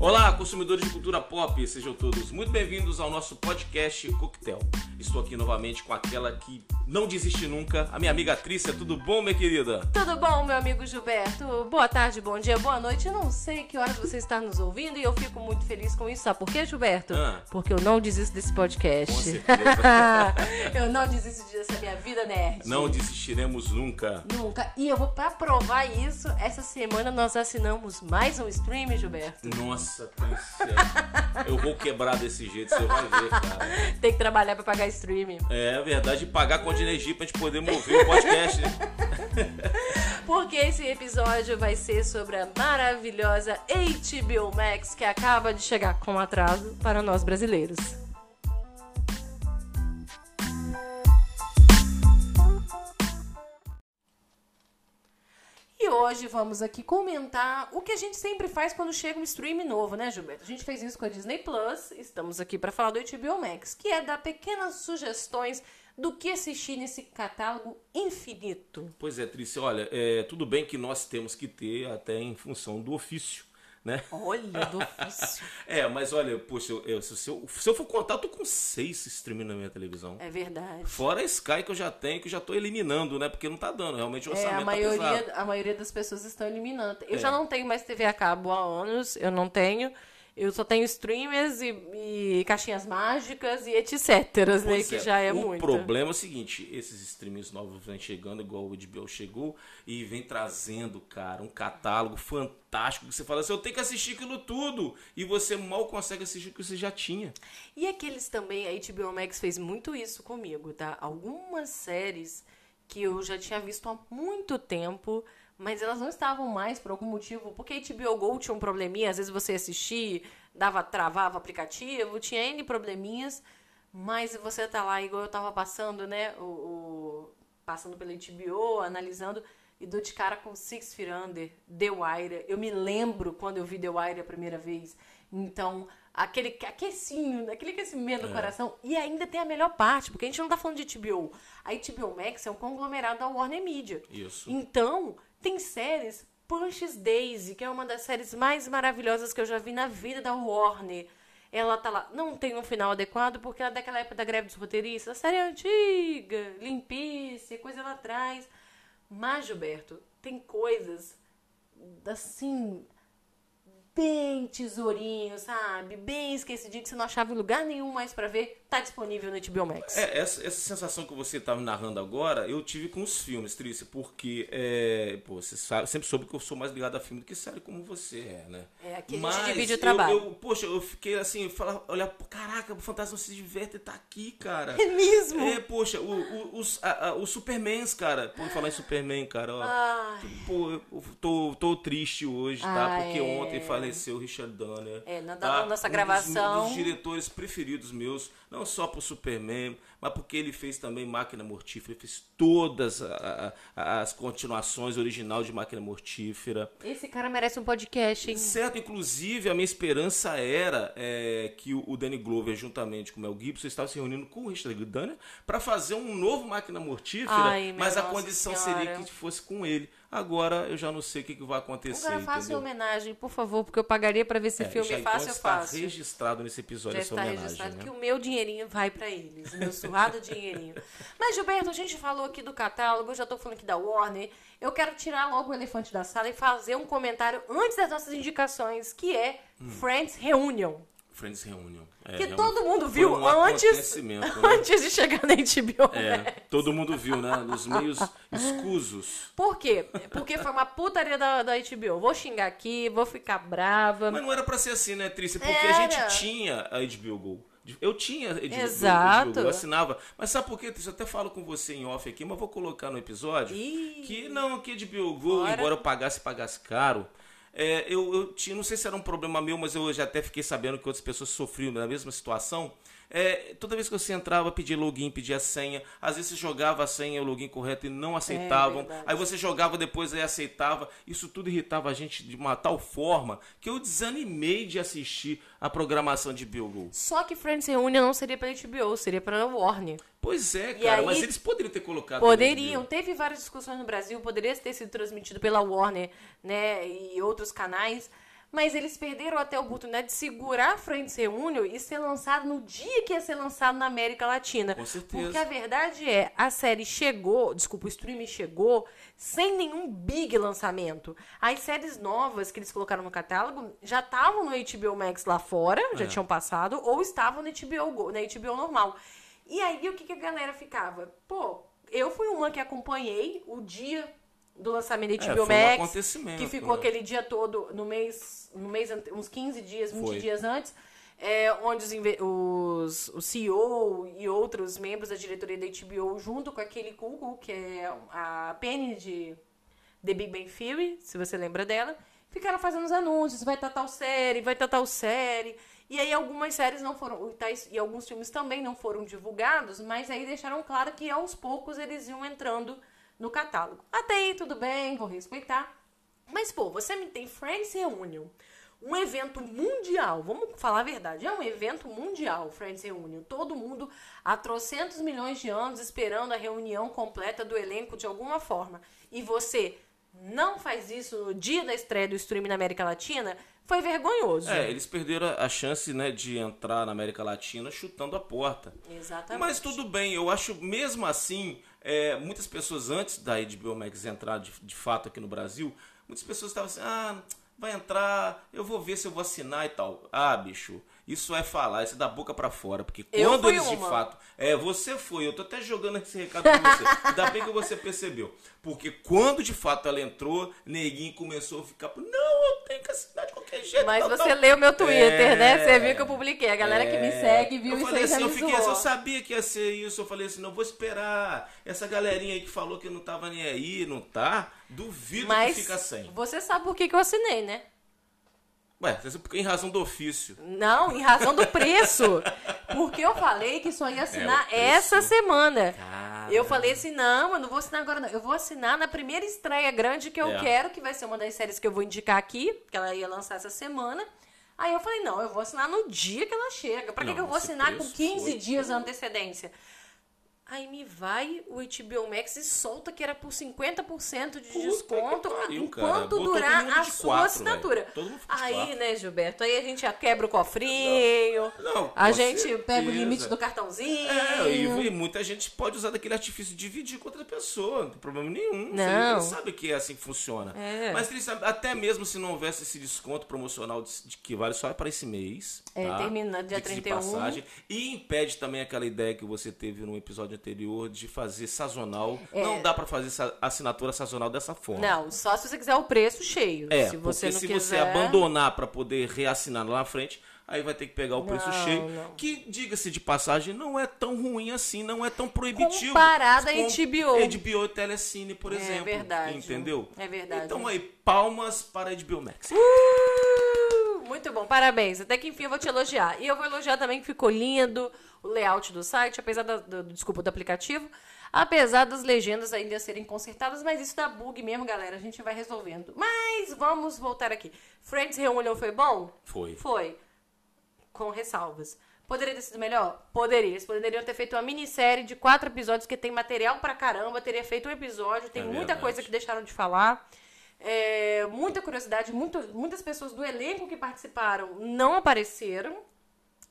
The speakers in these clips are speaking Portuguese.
Olá, consumidores de cultura pop, sejam todos muito bem-vindos ao nosso podcast Coquetel. Estou aqui novamente com aquela que não desiste nunca, a minha amiga Trícia. Tudo bom, minha querida? Tudo bom, meu amigo Gilberto? Boa tarde, bom dia, boa noite. Eu não sei que horas você está nos ouvindo e eu fico muito feliz com isso. Sabe por quê, Gilberto? Ah. Porque eu não desisto desse podcast. Com certeza. eu não desisto dessa minha vida nerd. Não desistiremos nunca. Nunca. E eu vou pra provar isso. Essa semana nós assinamos mais um stream, Gilberto. Nossa, Trícia. Eu vou quebrar desse jeito, você vai ver, cara. Tem que trabalhar pra pagar stream. É verdade, pagar com de energia pra gente poder mover o podcast, né? Porque esse episódio vai ser sobre a maravilhosa HBO Max que acaba de chegar com atraso para nós brasileiros. E hoje vamos aqui comentar o que a gente sempre faz quando chega um stream novo, né, Gilberto? A gente fez isso com a Disney Plus, estamos aqui para falar do HBO Max, que é dar pequenas sugestões do que assistir nesse catálogo infinito. Pois é, Trícia, olha, é, tudo bem que nós temos que ter até em função do ofício, né? Olha, do ofício. É, mas olha, poxa, eu, eu- se, eu, se eu for contar, eu tô com seis streaming na minha televisão. É verdade. Fora a Sky que eu já tenho, que eu já tô eliminando, né? Porque não tá dando, realmente o É, orçamento a tá maioria, pesado. a maioria das pessoas estão eliminando. Eu É. já não tenho mais TV a cabo há anos, eu não tenho. Eu só tenho streamers e, e caixinhas mágicas e etc, né? Pois Que já é o muito. problema é o seguinte, esses streams novos vêm chegando, igual o HBO chegou, e vem trazendo, cara, um catálogo fantástico, que você fala assim, eu tenho que assistir aquilo tudo, e você mal consegue assistir o que você já tinha. E aqueles também, a HBO Max fez muito isso comigo, tá? Algumas séries que eu já tinha visto há muito tempo, mas elas não estavam mais por algum motivo, porque a HBO Go tinha um probleminha, às vezes você assistia, dava, travava o aplicativo, tinha N probleminhas, mas você tá lá, igual eu tava passando, né, o, o- passando pela HBO, analisando, e dou de cara com Six Feet Under, The Wire. Eu me lembro quando eu vi The Wire a primeira vez. Então, aquele aquecinho, aquele aquecimento do coração. E ainda tem a melhor parte, porque a gente não tá falando de HBO. A HBO Max é um conglomerado da Warner Media. Isso. Então, tem séries. Punches Daisy, que é uma das séries mais maravilhosas que eu já vi na vida da Warner. Ela tá lá. Não tem um final adequado, porque ela é daquela época da greve dos roteiristas. A série é antiga, limpice, coisa lá atrás. Mas, Gilberto, tem coisas assim. Bem tesourinho, sabe? Bem esquecidinho que você não achava em lugar nenhum mais pra ver. Tá disponível no HBO Max. É, essa, essa sensação que você tá me narrando agora, eu tive com os filmes, Trícia, porque, é, pô, você sabe, sempre soube que eu sou mais ligado a filme do que série, como você é, né? É, aqui a gente divide o eu- trabalho. Eu, poxa, eu fiquei assim, olhar, pô, caraca, o Fantasma se diverte tá aqui, cara. É mesmo? É, poxa, o, o, os, a, a, os Supermans, cara. Pô, falar em Superman, cara, ó. Ai. Pô, eu tô, tô triste hoje, tá? Ah, Porque é. ontem faleceu o Richard Donner. É, na- tá? nossa Um dos- gravação. Um dos diretores preferidos meus, não só pro Superman, mas porque ele fez também Máquina Mortífera, fez todas a- a- as continuações original de Máquina Mortífera. Esse cara merece um podcast, hein? Certo, inclusive a minha esperança era é, que o o Danny Glover, juntamente com o Mel Gibson, estava se reunindo com o Richard Donner para fazer um novo Máquina Mortífera, Ai, mas a condição Senhora. seria que fosse com ele. Agora eu já não sei o que, que vai acontecer, Agora faça homenagem, por favor, porque eu pagaria pra ver esse É, filme já fácil, então eu está faço. registrado nesse episódio Já essa está homenagem, registrado né? que o meu dinheirinho vai pra eles, o meu surrado dinheirinho. Mas, Gilberto, a gente falou aqui do catálogo, eu já tô falando aqui da Warner. Eu quero tirar logo o elefante da sala e fazer um comentário antes das nossas indicações, que é Hum. Friends Reunion. Friends Reunion. É, Que realmente todo mundo viu um antes, né? antes de chegar na HBO. É, né? todo mundo viu, né? Nos meios escusos. Por quê? Porque foi uma putaria da, da HBO. Vou xingar aqui, vou ficar brava. Mas não era pra ser assim, né, Trícia? Porque Era. a gente tinha a HBO Go. Eu tinha a HBO, Exato. HBO Go, eu assinava. Mas sabe por quê, Trícia? Eu até falo com você em off aqui, mas vou colocar no episódio. Ih. Que não, que a HBO Go, Bora. embora eu pagasse pagasse caro, é, eu, eu tinha, não sei se era um problema meu, mas eu já até fiquei sabendo que outras pessoas sofriam da mesma situação. É, toda vez que você entrava, pedia login, pedia senha. Às vezes você jogava a senha, o login correto e não aceitavam. verdade. Aí você jogava depois e aceitava. Isso tudo irritava a gente de uma tal forma que eu desanimei de assistir a programação de Bilgo. Só que Friends Reunion não seria pra HBO, seria pra Warner. Pois é, cara, aí- mas eles poderiam ter colocado. Poderiam. Teve várias discussões no Brasil, poderia ter sido transmitido pela Warner, né, e outros canais. Mas eles perderam até a oportunidade de segurar Friends Reunion e ser lançado no dia que ia ser lançado na América Latina. Com certeza. Porque a verdade é, a série chegou, desculpa, o streaming chegou sem nenhum big lançamento. As séries novas que eles colocaram no catálogo já estavam no HBO Max lá fora, já É. tinham passado, ou estavam no HBO, na HBO normal. E aí o que, que a galera ficava? Pô, eu fui uma que acompanhei o dia do lançamento da É, HBO um Max, acontecimento, que ficou né? aquele dia todo no mês, no mês uns 15 dias, 20 Foi. dias antes, é, onde os, os, o CEO e outros membros da diretoria da HBO, junto com aquele Google, que é a Penny de The Big Bang Theory, se você lembra dela, ficaram fazendo os anúncios, vai estar tal série, vai estar tal série. E aí algumas séries não foram, e alguns filmes também não foram divulgados, mas aí deixaram claro que aos poucos eles iam entrando no catálogo. Até aí tudo bem, vou respeitar. Mas, pô, você me tem Friends Reunion, um evento mundial, vamos falar a verdade, é um evento mundial, Friends Reunion. Todo mundo há trocentos milhões de anos esperando a reunião completa do elenco de alguma forma. E você não faz isso no dia da estreia do stream na América Latina, foi vergonhoso. É, eles perderam a chance, né, de entrar na América Latina chutando a porta. Exatamente. Mas tudo bem, eu acho mesmo assim, é, muitas pessoas antes da HBO Max entrar de, de fato aqui no Brasil, muitas pessoas estavam assim, ah, vai entrar, eu vou ver se eu vou assinar e tal. Ah, bicho, isso é falar, isso é da boca pra fora, porque quando eles de uma. fato, é, você foi, eu tô até jogando esse recado pra você. Ainda bem que você percebeu. Porque quando de fato ela entrou, neguinho começou a ficar, não, eu tenho que assinar de qualquer jeito. Mas você tal." leu meu Twitter, É. né? Você viu que eu publiquei. A galera que me segue viu eu isso falei já assim, eu fiquei assim, eu sabia que ia ser isso. Eu falei assim, não vou esperar. Essa galerinha aí que falou que não tava nem aí, não tá? Duvido Mas que fica sem. você sabe por que, que eu assinei, né? Ué, em razão do ofício. Não, em razão do preço. Porque eu falei que só ia assinar É, o preço. essa semana. Caramba. Eu falei assim, não, eu não vou assinar agora não. Eu vou assinar na primeira estreia grande que eu É. quero, que vai ser uma das séries que eu vou indicar aqui, que ela ia lançar essa semana. Aí eu falei, não, eu vou assinar no dia que ela chega. Pra que, Não, que eu vou assinar com preço 15 foi- dias de antecedência? Aí me vai o HBO Max e solta que era por 50% de Puta desconto pariu, enquanto Botou durar a sua quatro, assinatura. Aí, quatro. né, Gilberto? Aí a gente já quebra o cofrinho, Não, a com gente certeza. pega o limite do cartãozinho. É, e, e muita gente pode usar daquele artifício de dividir com outra pessoa, não tem problema nenhum. Não. Eles sabem que é assim que funciona. É. Mas eles sabem, até mesmo se não houvesse esse desconto promocional de, de que vale só para esse mês. É, tá? termina dia Diga-se de 31. passagem. E impede também aquela ideia que você teve no episódio anterior de fazer sazonal. É. Não dá para fazer assinatura sazonal dessa forma. Não, só se você quiser o preço cheio. É, se você porque não se quiser... você abandonar para poder reassinar lá na frente, aí vai ter que pegar o preço Não, cheio. não. Que, diga-se de passagem, não é tão ruim assim, não é tão proibitivo. Comparado a com HBO. HBO e Telecine, por É exemplo. verdade. Entendeu? É verdade. Então aí, palmas para a HBO Max. Uh, muito bom, parabéns. Até que enfim eu vou te elogiar. E eu vou elogiar também que ficou lindo o layout do site, apesar da, do, desculpa, do aplicativo. Apesar das legendas ainda serem consertadas, mas isso dá bug mesmo, galera. A gente vai resolvendo. Mas vamos voltar aqui. Friends Reunion foi bom? Foi. Foi. Com ressalvas. Poderia ter sido melhor? Poderia. Eles poderiam ter feito uma minissérie de quatro episódios que tem material pra caramba. Teria feito um episódio. Tem É muita verdade. coisa que deixaram de falar. É, muita curiosidade. muito- muitas pessoas do elenco que participaram não apareceram.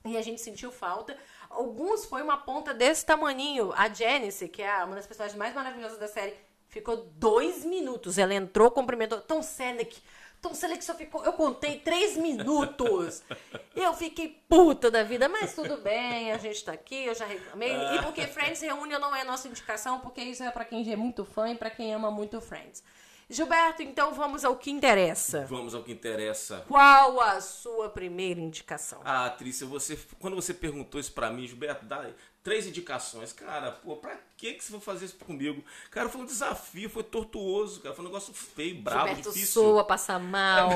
E a gente sentiu falta. Alguns foi uma ponta desse tamaninho. A Janice, que é uma das personagens mais maravilhosas da série, ficou dois minutos. Ela entrou, cumprimentou. Tom Selleck. Tom Selleck só ficou. Eu contei três minutos. Eu fiquei puta da vida, mas tudo bem, a gente tá aqui, eu já reclamei. E porque Friends Reunion não é a nossa indicação, porque isso é pra quem é muito fã e pra quem ama muito Friends. Gilberto, então vamos ao que interessa. Vamos ao que interessa. Qual a sua primeira indicação? Ah, Trícia, você, quando você perguntou isso pra mim, Gilberto, dá três indicações. Cara, pô, pra que, que você vai fazer isso comigo? Cara, foi um desafio, foi tortuoso, cara. Foi um negócio feio, bravo, Gilberto difícil. soa, passa mal,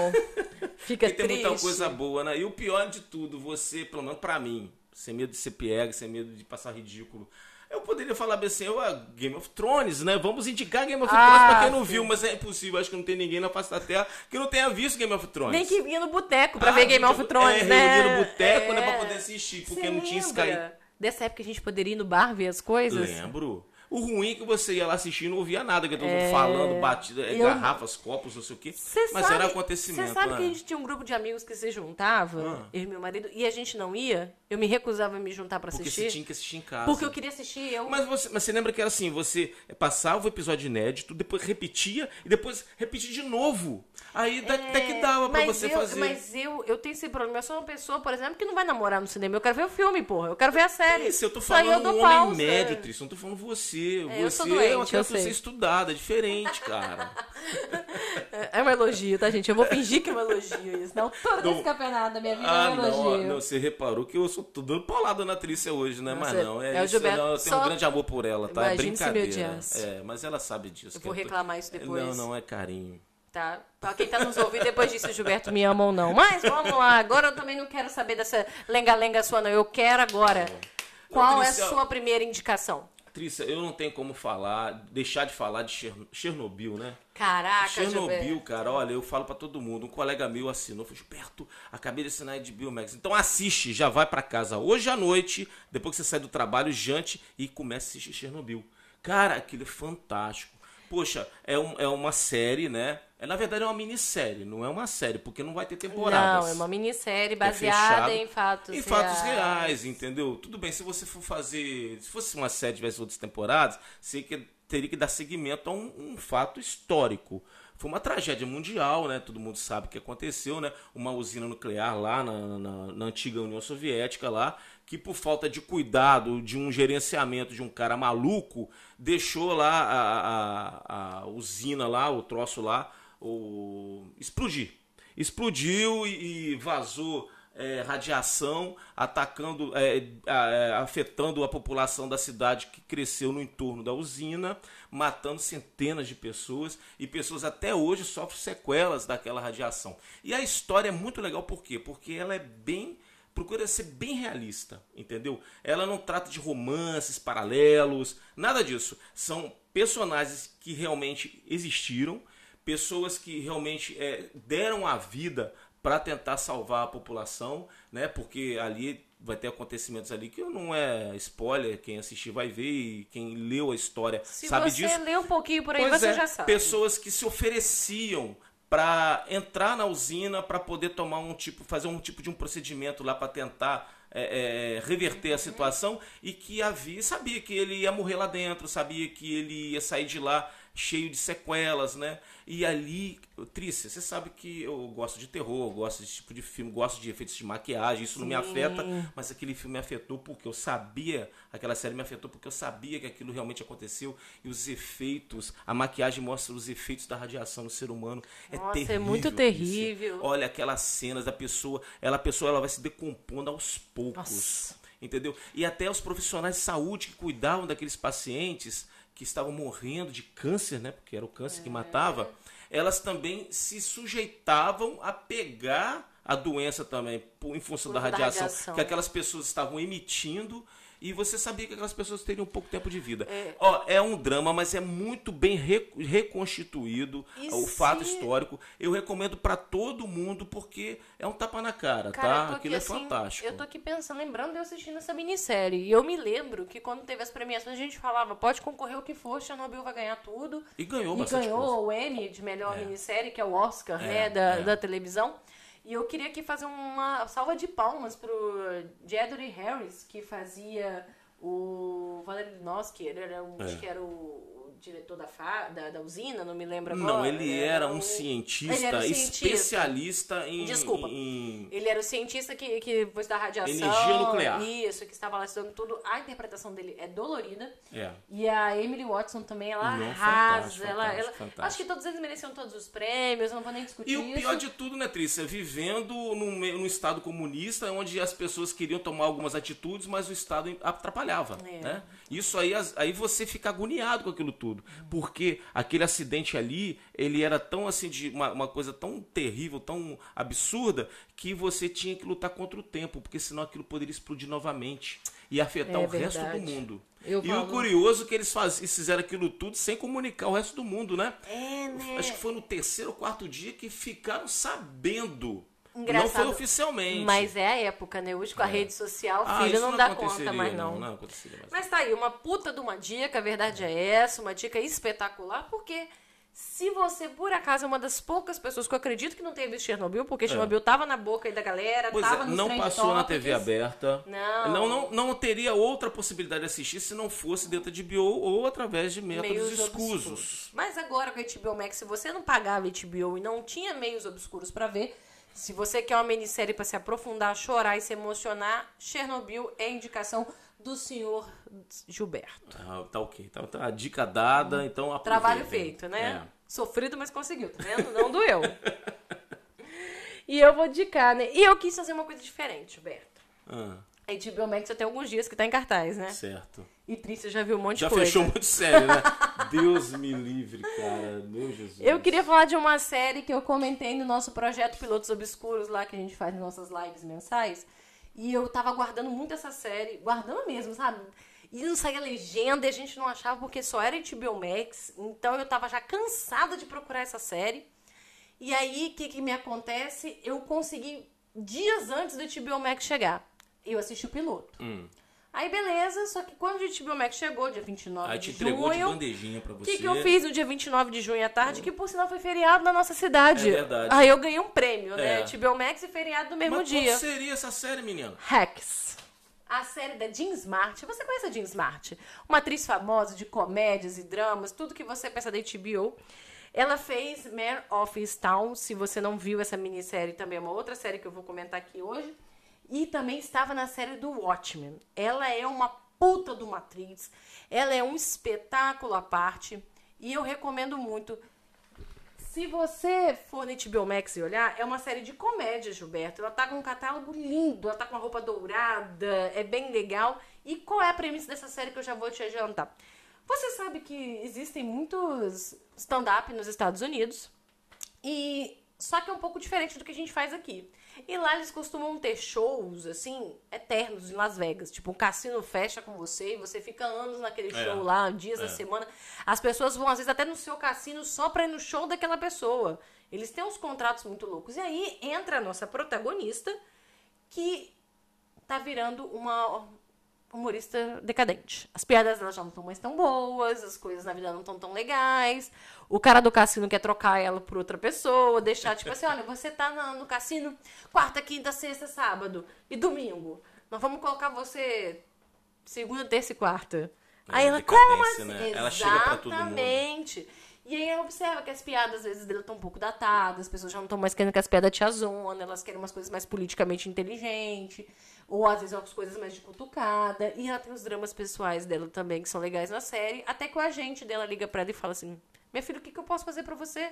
fica Porque tem triste. muita coisa boa, né? E o pior de tudo, você, pelo menos pra mim, sem medo de ser pega, sem medo de passar ridículo. Eu poderia falar bem assim, ó, Game of Thrones, né? Vamos indicar Game of Ah, Thrones pra quem não sim. viu, mas é impossível. Acho que não tem ninguém na face da Terra que não tenha visto Game of Thrones. Nem que vinha no boteco pra Ah, ver Game of Thrones, é, né? reunia no boteco, né, É. pra poder assistir, porque Você não tinha Sky. Dessa época a gente poderia ir no bar ver as coisas? Lembro. O ruim é que você ia lá assistir e não ouvia nada, que todo mundo falando, batida, é, Eu- garrafas, copos, não sei o quê. Cê Mas sabe- era acontecimento, Você sabe né? que a gente tinha um grupo de amigos que se juntava, Ah. eu e meu marido, e a gente não ia? Eu me recusava a me juntar pra Porque assistir. você tinha que assistir em casa. Porque eu queria assistir, eu. Mas você, mas você lembra que era assim, você passava o episódio inédito, depois repetia e depois repetia de novo. Aí da- até que dava pra É, mas você eu, fazer. Mas eu, eu tenho esse problema. Eu sou uma pessoa, por exemplo, que não vai namorar no cinema. Eu quero ver o filme, porra. Eu quero ver a série. Isso, eu tô falando eu um homem médio, Tris. Eu não tô falando você. É, eu você é uma doente, eu criança sei. estudada, é diferente, cara. É um elogio, tá, gente? Eu vou fingir que é um elogio isso. Não, todo Não. esse campeonato da minha vida Ah, é um não, elogio. não, você reparou que eu sou tô dando paulada na Trícia hoje, né? Mas Nossa, não, é, é o isso, Gilberto, não, eu tenho um grande amor por ela, tá? É brincadeira. É, mas ela sabe disso. Eu vou reclamar isso depois. Não, não é carinho. Tá? Pra quem tá nos ouvindo depois disso, o Gilberto me ama ou não. Mas vamos lá, agora eu também não quero saber dessa lenga-lenga sua, não. Eu quero agora. Qual é a sua primeira indicação? Trícia, eu não tenho como falar, deixar de falar de Cher- Chernobyl, né? Caraca, Chernobyl, Gilberto. cara, olha, eu falo pra todo mundo. Um colega meu assinou, falou, Gilberto, acabei de assinar de Bill Max. Então assiste, já vai pra casa hoje à noite, depois que você sai do trabalho, jante e comece a assistir Chernobyl. Cara, aquilo é fantástico. Poxa, é, um- é uma série, né? É, na verdade é uma minissérie, não é uma série, porque não vai ter temporadas. Não, é uma minissérie É baseada fechado em fatos Em fatos reais, entendeu? Tudo bem, se você for fazer. Se fosse uma série tivesse outras temporadas, você que- teria que dar seguimento a um, um fato histórico. Foi uma tragédia mundial, né? Todo mundo sabe o que aconteceu, né? Uma usina nuclear lá na, na- na antiga União Soviética lá, que por falta de cuidado, de um gerenciamento de um cara maluco, deixou lá a, a- a usina lá, o troço lá, explodir explodiu e, e vazou é, radiação, atacando, é, é, afetando a população da cidade que cresceu no entorno da usina, matando centenas de pessoas e pessoas até hoje sofrem sequelas daquela radiação. E a história é muito legal por quê? Porque ela é bem procura ser bem realista, entendeu? Ela não trata de romances paralelos, nada disso. São personagens que realmente existiram, pessoas que realmente é, deram a vida para tentar salvar a população, né? Porque ali vai ter acontecimentos ali que não é spoiler, quem assistir vai ver e quem leu a história Se sabe você disso. lê um pouquinho por aí, Pois você é, já sabe. Pessoas que se ofereciam para entrar na usina para poder tomar um tipo, fazer um tipo de um procedimento lá para tentar é, é, reverter a situação e que havia, sabia que ele ia morrer lá dentro, sabia que ele ia sair de lá cheio de sequelas, né? E ali, Trícia, você sabe que eu gosto de terror, gosto desse tipo de filme, gosto de efeitos de maquiagem, isso não me afeta, mas aquele filme me afetou porque eu sabia, aquela série me afetou porque eu sabia que aquilo realmente aconteceu e os efeitos, a maquiagem mostra os efeitos da radiação no ser humano. É Nossa, é terrível. muito Trícia. terrível. Olha aquelas cenas da pessoa, ela a pessoa ela vai se decompondo aos poucos. Nossa. Entendeu? E até os profissionais de saúde que cuidavam daqueles pacientes que estavam morrendo de câncer, né? Porque era o câncer que matava, elas também se sujeitavam a pegar a doença também, em função da conta da radiação, radiação. que aquelas pessoas estavam emitindo e você sabia que aquelas pessoas teriam pouco tempo de vida. É. Ó, é um drama, mas é muito bem re- reconstituído o fato se- histórico. Eu recomendo pra todo mundo porque é um tapa na cara, Cara, tá? Aquilo aqui, é assim, fantástico. Eu tô aqui pensando, lembrando de eu assistindo essa minissérie. E eu me lembro que quando teve as premiações, a gente falava, pode concorrer o que for, Chernobyl vai ganhar tudo. E ganhou E bastante coisa. ganhou o Emmy de melhor minissérie, que é o Oscar, É, né, da, é. da televisão. E eu queria aqui fazer uma salva de palmas pro Jedry Harris, que fazia o Valery Noski, ele era um, É. acho que era o, o diretor da, da, da usina, não me lembro Não, agora. ele era um o- cientista, era um cientista. especialista em, Desculpa. em- Ele era o cientista que, que depois da radiação. Energia nuclear. Isso, que estava lá estudando tudo. A interpretação dele é dolorida. É. E a Emily Watson também, ela Não, arrasa. fantástico, ela, fantástico, ela- fantástico. Acho que todos eles mereciam todos os prêmios, eu não vou nem discutir E o isso. pior de tudo, né, Trícia? Vivendo num, num estado comunista, onde as pessoas queriam tomar algumas atitudes, mas o Estado atrapalhava. É. Né? Isso aí, aí você fica agoniado com aquilo tudo. Porque aquele acidente ali, ele era tão assim, de uma, uma coisa tão terrível, tão absurda, que você tinha que lutar contra o tempo, porque senão aquilo poderia explodir novamente e afetar É o resto do verdade. mundo. Eu e falo- o curioso é que eles, faz, eles fizeram aquilo tudo sem comunicar o resto do mundo, né? É, né? Acho que foi no terceiro ou quarto dia que ficaram sabendo Engraçado. Não foi oficialmente. Mas é a época, né? Hoje com a É. rede social, Ah, filho isso não, dá conta mais não. Não aconteceria mais. Mas tá aí, uma puta de uma dica, a verdade é essa, uma dica espetacular, porque se você, por acaso, é uma das poucas pessoas que eu acredito que não tenha visto Chernobyl, porque Chernobyl tava na boca aí da galera, É. Pois tava é, nos não passou na. TV aberta. Não. não. Não, não teria outra possibilidade de assistir se não fosse dentro de HBO ou através de métodos Meios escusos. obscuros. Mas agora com a HBO Max, se você não pagava HBO e não tinha meios obscuros pra ver, se você quer uma minissérie pra se aprofundar, chorar e se emocionar, Chernobyl é indicação do senhor Gilberto. Ah, tá ok. Tá, tá a dica dada, então aproveitem. Trabalho feito, né? É. Sofrido, mas conseguiu, tá vendo? Não doeu. e eu vou indicar, né? E eu quis fazer uma coisa diferente, Gilberto. Ah, A HBO Max já tem alguns dias que tá em cartaz, né? certo. E Trícia já viu um monte Já de coisa. fechou muito sério, né? Deus me livre, cara. Meu Jesus. Eu queria falar de uma série que eu comentei no nosso projeto Pilotos Obscuros, lá que a gente faz nas nossas lives mensais. E eu tava guardando muito essa série, guardando mesmo, sabe? E não saía legenda e a gente não achava porque só era HBO Max. Então eu tava já cansada de procurar essa série. E aí, o que, que me acontece? Eu consegui dias antes do HBO Max chegar. Eu assisti o piloto. Hum. Aí beleza, só que quando o HBO Max chegou, dia 29 Aí te de de junho, bandejinha pra o você. que, que eu fiz no dia 29 de junho à tarde? Que por sinal foi feriado na nossa cidade. É verdade. Aí eu ganhei um prêmio, né? É. HBO Max e feriado no mesmo Mas dia. qual seria essa série, menino? Hacks. A série da Jean Smart. Você conhece a Jean Smart? Uma atriz famosa de comédias e dramas, tudo que você pensa da HBO. Ela fez Mare of Easttown. Se você não viu essa minissérie, também é uma outra série que eu vou comentar aqui hoje. E também estava na série do Watchmen. Ela é uma puta de uma atriz. Ela é um espetáculo à parte. E eu recomendo muito. Se você for no HBO Max e olhar, é uma série de comédia, Gilberto. Ela tá com um catálogo lindo, ela tá com uma roupa dourada, é bem legal. E qual é a premissa dessa série que eu já vou te adiantar? Você sabe que existem muitos stand-up nos Estados Unidos. E só que é um pouco diferente do que a gente faz aqui. E lá eles costumam ter shows, assim, eternos em Las Vegas. Tipo, um cassino fecha com você e você fica anos naquele É. show lá, dias É. da semana. As pessoas vão, às vezes, até no seu cassino só pra ir no show daquela pessoa. Eles têm uns contratos muito loucos. E aí entra a nossa protagonista, que tá virando uma humorista decadente. As piadas dela já não estão mais tão boas, as coisas na vida não estão tão legais. O cara do cassino quer trocar ela por outra pessoa, deixar tipo assim, olha, você tá na- no cassino quarta, quinta, sexta, sábado e domingo. Nós vamos colocar você segunda, terça e quarta. É, Aí ela, como assim? né? Ela chega pra todo mundo. Exatamente. E aí ela observa que as piadas, às vezes, dela estão um pouco datadas, as pessoas já não estão mais querendo que as piadas tiazona, elas querem umas coisas mais politicamente inteligentes, ou às vezes umas coisas mais de cutucada. E ela tem os dramas pessoais dela também, que são legais na série. Até que o agente dela liga pra ela e fala assim: Minha filha, o que, que eu posso fazer pra você?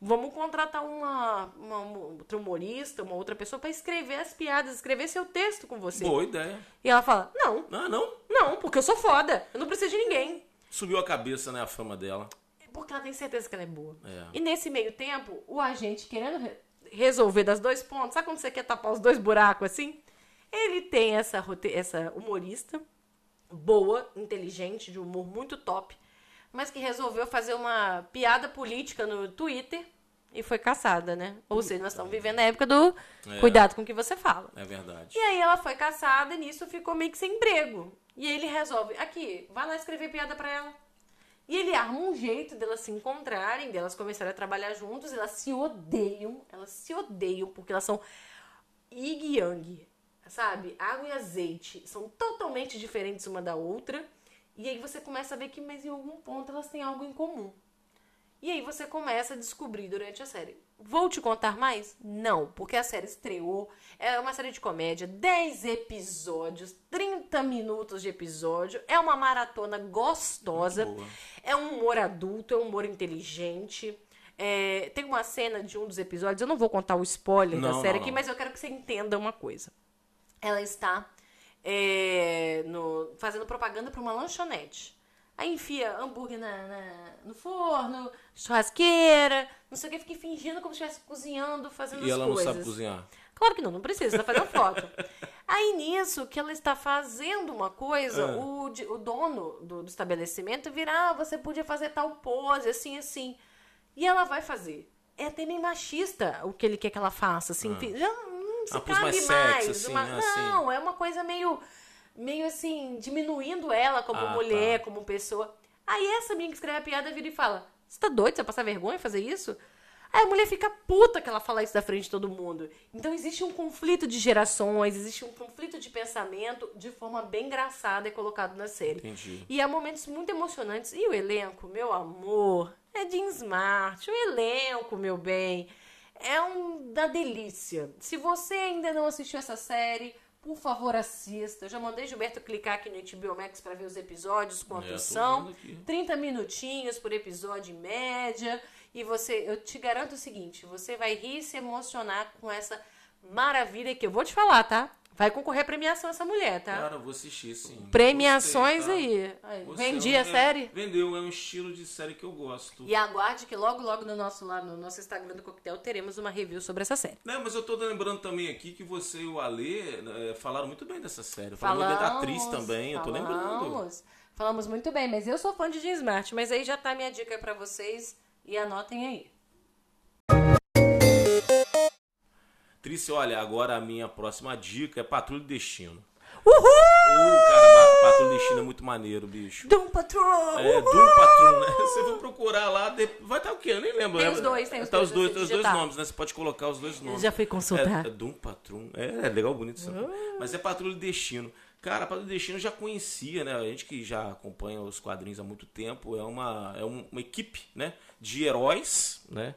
Vamos contratar uma, uma outra humorista, uma outra pessoa pra escrever as piadas, escrever seu texto com você. Boa ideia. E ela fala: Não, Ah, não? não, porque eu sou foda, eu não preciso de ninguém. Subiu a cabeça, né, a fama dela. Porque ela tem certeza que ela é boa. É. E nesse meio tempo, o agente querendo re- resolver das dois pontos, sabe quando você quer tapar os dois buracos assim? Ele tem essa, essa humorista boa, inteligente, de humor muito top, mas que resolveu fazer uma piada política no Twitter e foi caçada, né? Ou seja, nós estamos vivendo a época do É. cuidado com o que você fala. É verdade. E aí ela foi caçada e nisso ficou meio que sem emprego. E aí ele resolve, aqui, vai lá escrever piada pra ela. E ele arma um jeito delas se encontrarem, delas começarem a trabalhar juntos, elas se odeiam, elas se odeiam porque elas são yin yang, sabe? Água e azeite, são totalmente diferentes uma da outra. E aí você começa a ver que, mas em algum ponto elas têm algo em comum. E aí você começa a descobrir durante a série. Vou te contar mais? Não, porque a série estreou. É uma série de comédia, 10 episódios, 30 minutos de episódio. É uma maratona gostosa. É um humor adulto, é um humor inteligente. É, tem uma cena de um dos episódios, eu não vou contar o spoiler da Não, série não, aqui, não. mas eu quero que você entenda uma coisa. Ela está é, no- fazendo propaganda para uma lanchonete. Aí enfia hambúrguer na- na- no forno, churrasqueira, não sei o que, fica fingindo como se estivesse cozinhando, fazendo E as ela não coisas. sabe cozinhar. Claro que não, não precisa, tá fazendo foto. Aí nisso, que ela está fazendo uma coisa, Ah. o, o dono do, do estabelecimento vira, ah, você podia fazer tal pose, assim, assim. E ela vai fazer. é até meio machista o que ele quer que ela faça, assim. Já não se Ah, cabe mais sexy, assim, uma- ah, sim. Não, é uma coisa meio, meio assim, diminuindo ela como Ah, mulher, tá. como pessoa. Aí essa minha que escreve a piada vira e fala: Você tá doido? Você vai passar vergonha fazer isso? Aí a mulher fica puta que ela fala isso da frente de todo mundo. Então existe um conflito de gerações, existe um conflito de pensamento de forma bem engraçada e colocado na série. Entendi. E há momentos muito emocionantes. E o elenco, meu amor, é Jean Smart. O elenco, meu bem, é um da delícia. Se você ainda não assistiu essa série, por favor, assista. Eu já mandei Gilberto clicar aqui no HBO Max para ver os episódios com a É, aqui. 30 minutinhos por episódio em média. E você, eu te garanto o seguinte, você vai rir e se emocionar com essa maravilha que eu vou te falar, tá? Vai concorrer a premiação essa mulher, tá? Cara, eu vou assistir sim. Premiações Gostei, tá? aí. Vendi a é- série? Vendeu, é um estilo de série que eu gosto. E aguarde que logo, logo no nosso, lá no nosso Instagram do Coquetel teremos uma review sobre essa série. Né, mas eu tô lembrando também aqui que você e o Alê eh, falaram muito bem dessa série. Falaram muito bem da atriz também, eu tô lembrando. Falamos, falamos muito bem, mas eu sou fã de Jean Smart, mas aí já tá a minha dica pra vocês e anotem aí. Trícia, olha, agora a minha próxima dica é Patrulha do Destino. Uhul! Uh, cara, Pa- Patrulha do Destino é muito maneiro, bicho. Doom Patrol! É, Doom Patrol, né? Você for procurar lá, de- vai estar o quê? Eu nem lembro. Tem né? os dois, tem os tá dois, os dois, você tem os dois digitar. nomes, né? Você pode colocar os dois nomes. já fui consultar. É, é Doom Patrol. É, é legal, bonito isso. Ah. Mas é Patrulha do Destino. Cara, a Patrulha do Destino eu já conhecia, né? A gente que já acompanha os quadrinhos há muito tempo, é uma, é um- uma equipe, né? De heróis, né?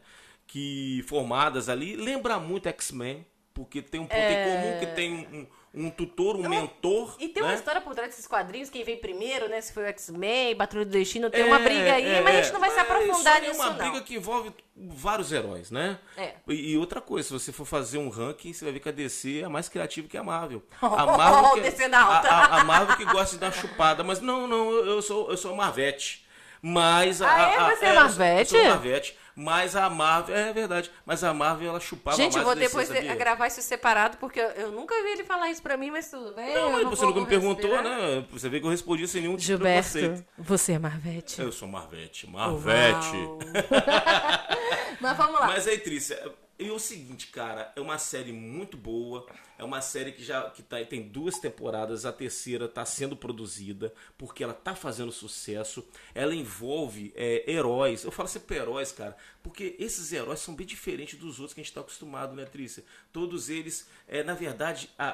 Que formadas ali. Lembra muito X-Men, porque tem um ponto em comum que tem um, um- um tutor, um mentor. É. E tem uma né? história por trás desses quadrinhos, quem veio primeiro, né? Se foi o X-Men, Patrulha do Destino, tem uma É, briga aí, é, mas a gente não vai se aprofundar aí nisso, É uma não. briga que envolve vários heróis, né? É. E, e outra coisa, se você for fazer um ranking, você vai ver que a DC é mais criativa que a Marvel. A Marvel, que, a, a- a Marvel que gosta de dar chupada, mas não, não, eu, sou eu sou Marvete. Mas a, Ah, é? a- Você é eu sou- Marvete? Eu sou Marvete. Mas a Marvel, é verdade, mas a Marvel ela chupava Gente, eu mais vou a DC, depois de- gravar isso separado, porque eu, eu nunca vi ele falar isso pra mim, mas tudo bem. Não, eu mas você nunca vou me perguntou, respirar. né? Você vê que eu respondi sem nenhum tipo de preconceito. Gilberto, você é Marvete. Eu sou Marvete. Marvete. Mas vamos lá. Mas aí, Trícia, e o seguinte, cara, é uma série muito boa. É uma série que já que tá, tem duas temporadas, a terceira está sendo produzida, porque ela tá fazendo sucesso. Ela envolve é, heróis. Eu falo sempre heróis, cara, porque esses heróis são bem diferentes dos outros que a gente está acostumado, né, Trícia? Todos eles, é, na verdade, a,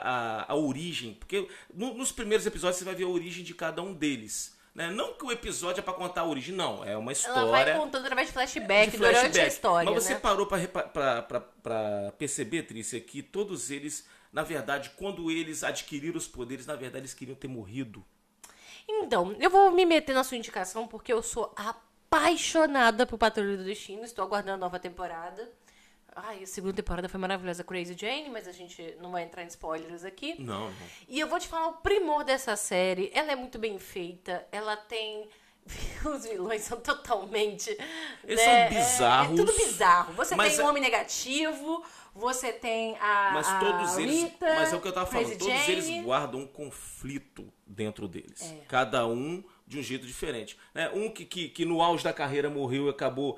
a, a origem. Porque no- nos primeiros episódios você vai ver a origem de cada um deles. Né? Não que o episódio é para contar a origem, não. É uma história Ela vai contando através de flashback, de durante a flashback. história, Mas você né? parou pra pra pra- pra perceber, Trícia, que todos eles, na verdade, quando eles adquiriram os poderes, na verdade, eles queriam ter morrido. Então, eu vou me meter na sua indicação porque eu sou apaixonada por Patrulha do Destino. Estou aguardando a nova temporada. Ai, a segunda temporada foi maravilhosa, Crazy Jane, mas a gente não vai entrar em spoilers aqui. Não, não. E eu vou te falar o primor dessa série. Ela é muito bem feita. Ela tem. Os vilões são totalmente. Eles né, são bizarros. É, é tudo bizarro. Você tem o é- homem negativo, você tem a. Mas a todos eles. Rita, mas é o que eu tava falando, Crazy todos Jane. eles guardam um conflito dentro deles. É. Cada um de um jeito diferente. Né? Um que, que, que no auge da carreira morreu e acabou.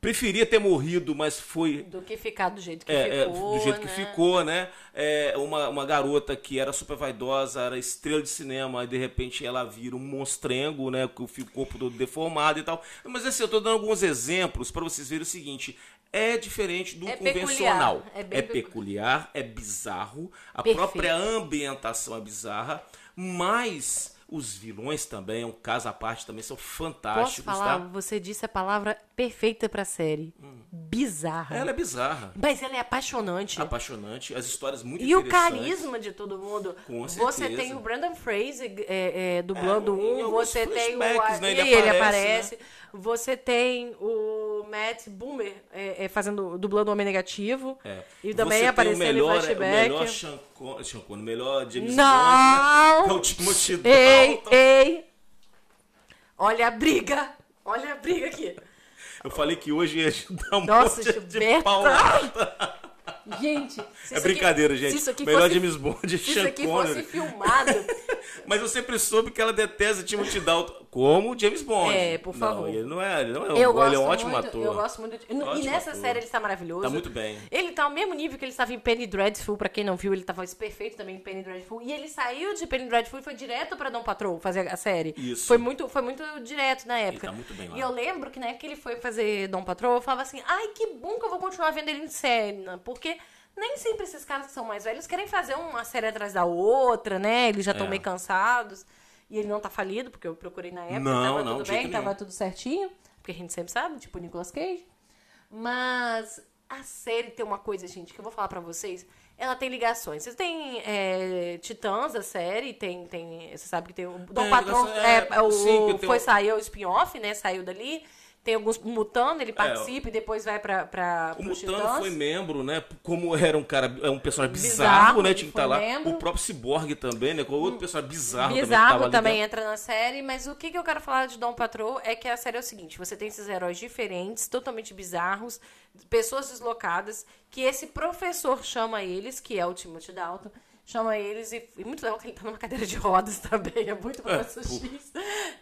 Preferia ter morrido, mas foi Do que ficar do jeito que É, é, ficou. do jeito que né? ficou, né? É, uma, uma garota que era super vaidosa, era estrela de cinema, e de repente ela vira um monstrengo, né? Com o corpo todo deformado e tal. Mas assim, eu tô dando alguns exemplos para vocês verem o seguinte. É diferente do É convencional. peculiar, é bem pecu- peculiar, é bizarro. A Perfeito. própria ambientação é bizarra. Mas os vilões também, é um caso à parte, também são Posso fantásticos, falar? tá? Você disse a palavra perfeita pra série. Bizarra. Ela é bizarra. Mas ela é apaixonante. Apaixonante, as histórias muito E o carisma de todo mundo. Com você certeza. tem o Brandon Fraser é, é, dublando É, um, você tem o. né, e ele ele aparece, aparece. Você tem o Matt Boomer é, é, fazendo, dublando o Homem Negativo. É. E também Você aparecendo tem o melhor, em flashback. O melhor Sean Con- Sean Connery, o melhor James Não! Bond, né? É o Timothy Ei, Dalton. ei! Olha a briga! Olha a briga aqui. Eu falei que hoje ia dar um Nossa, monte de Gilberto. paulada. Gente, se É isso aqui- brincadeira, gente. Se isso aqui melhor fosse, James Bond, se isso Sean aqui fosse Connery. filmado, Mas eu sempre soube que ela detesta Timothy Dalton como James Bond. É, por favor. Não, ele não é, ele não é, Eu ele gosto é um ótimo muito, ator. Eu gosto muito. de- E Ótimo nessa ator. série ele está maravilhoso. Tá muito bem. Ele tá ao mesmo nível que ele estava em Penny Dreadful, pra quem não viu, ele tava perfeito também em Penny Dreadful. E ele saiu de Penny Dreadful e foi direto pra Dom Patrol fazer a série. Isso. Foi muito, foi muito direto na época. tá muito bem lá. E eu lembro que na época que ele foi fazer Dom Patrol, eu falava assim, ai, que bom que eu vou continuar vendo ele em cena. Porque nem sempre esses caras que são mais velhos querem fazer uma série atrás da outra, né? Eles já estão É. meio cansados. E ele não tá falido, porque eu procurei na época, Não, tava não, tudo bem, tava nenhum. tudo certinho. Porque a gente sempre sabe, tipo o Nicolas Cage. Mas a série tem uma coisa, gente, que eu vou falar pra vocês. Ela tem ligações. Vocês têm é, Titãs, a série, tem, tem. Você sabe que tem o Dom Tem Patrão. É, é, o, sim, foi um- sair o spin-off, né? Saiu dali. Tem alguns mutando, ele participa e depois vai pra, pra, É, O Mutano Titãs. foi membro, né? Como era um cara, é um personagem bizarro, Bizarro, né? Tinha que estar foi lá. membro. O próprio Cyborg também, né? Com outro personagem bizarro, também. Bizarro também dentro. entra na série, mas o que, que eu quero falar de Dom Patrol é que a série é o seguinte: você tem esses heróis diferentes, totalmente bizarros, pessoas deslocadas, que esse professor chama eles, que é o Timothy Dalton, chama eles, e, e muito legal que ele tá numa cadeira de rodas também, é muito professor pô. X,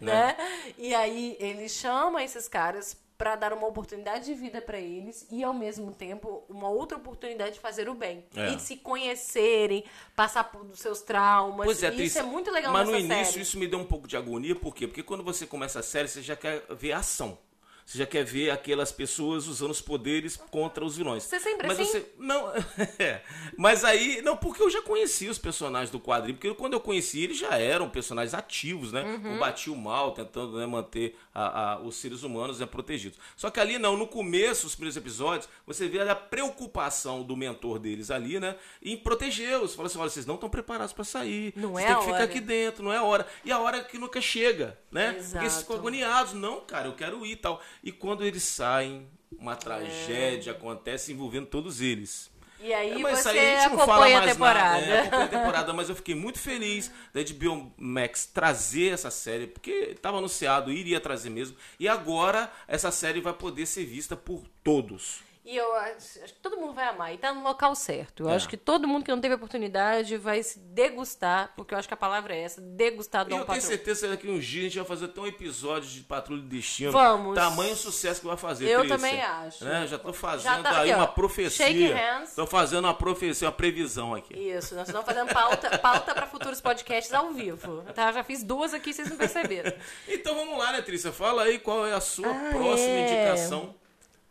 né? E aí ele chama esses caras pra dar uma oportunidade de vida pra eles e ao mesmo tempo uma outra oportunidade de fazer o bem É. e de se conhecerem, passar por dos seus traumas. Pois é, isso é muito legal Mas no início série. isso me deu um pouco de agonia, por quê? Porque quando você começa a série, você já quer ver ação. Você já quer ver aquelas pessoas usando os poderes contra os vilões. Você sempre Mas assim? você não, é. Mas aí, não, porque eu já conhecia os personagens do quadrinho, porque quando eu conheci eles já eram personagens ativos, né? Uhum. Combatiam o mal, tentando né, manter a- a- os seres humanos né, protegidos. Só que ali não, no começo, os primeiros episódios, você vê a preocupação do mentor deles ali, né? Em protegê-los. Fala assim, olha, vocês não estão preparados para sair. Não Vocês é têm a que ficar hora. aqui dentro, não é a hora. E a hora que nunca chega, né? Porque eles Exato. ficam agoniados. Não, cara, eu quero ir e tal. E quando eles saem, uma É. tragédia acontece envolvendo todos eles. E aí É, mas você aí a gente não fala a mais temporada. Nada, é, acompanha a temporada, mas eu fiquei muito feliz da HBO Max trazer essa série, porque estava anunciado, iria trazer mesmo. E agora essa série vai poder ser vista por todos. E eu acho, acho que todo mundo vai amar. E tá no local certo. Eu É. acho que todo mundo que não teve oportunidade vai se degustar, porque eu acho que a palavra é essa, degustar E Dom eu tenho certeza que daqui uns dias a gente vai fazer até um episódio de Patrulha do Destino. Vamos. Tamanho sucesso que vai fazer. Eu Trícia. também acho. Né? Já tô fazendo Já tá aí ó. uma Shake profecia. hands. Tô fazendo uma profecia, uma previsão aqui. Isso, nós estamos fazendo pauta, pauta para futuros podcasts ao vivo. Tá? Já fiz duas aqui, vocês não perceberam. Então vamos lá, né, Trícia? Fala aí qual é a sua Ah, próxima é. indicação.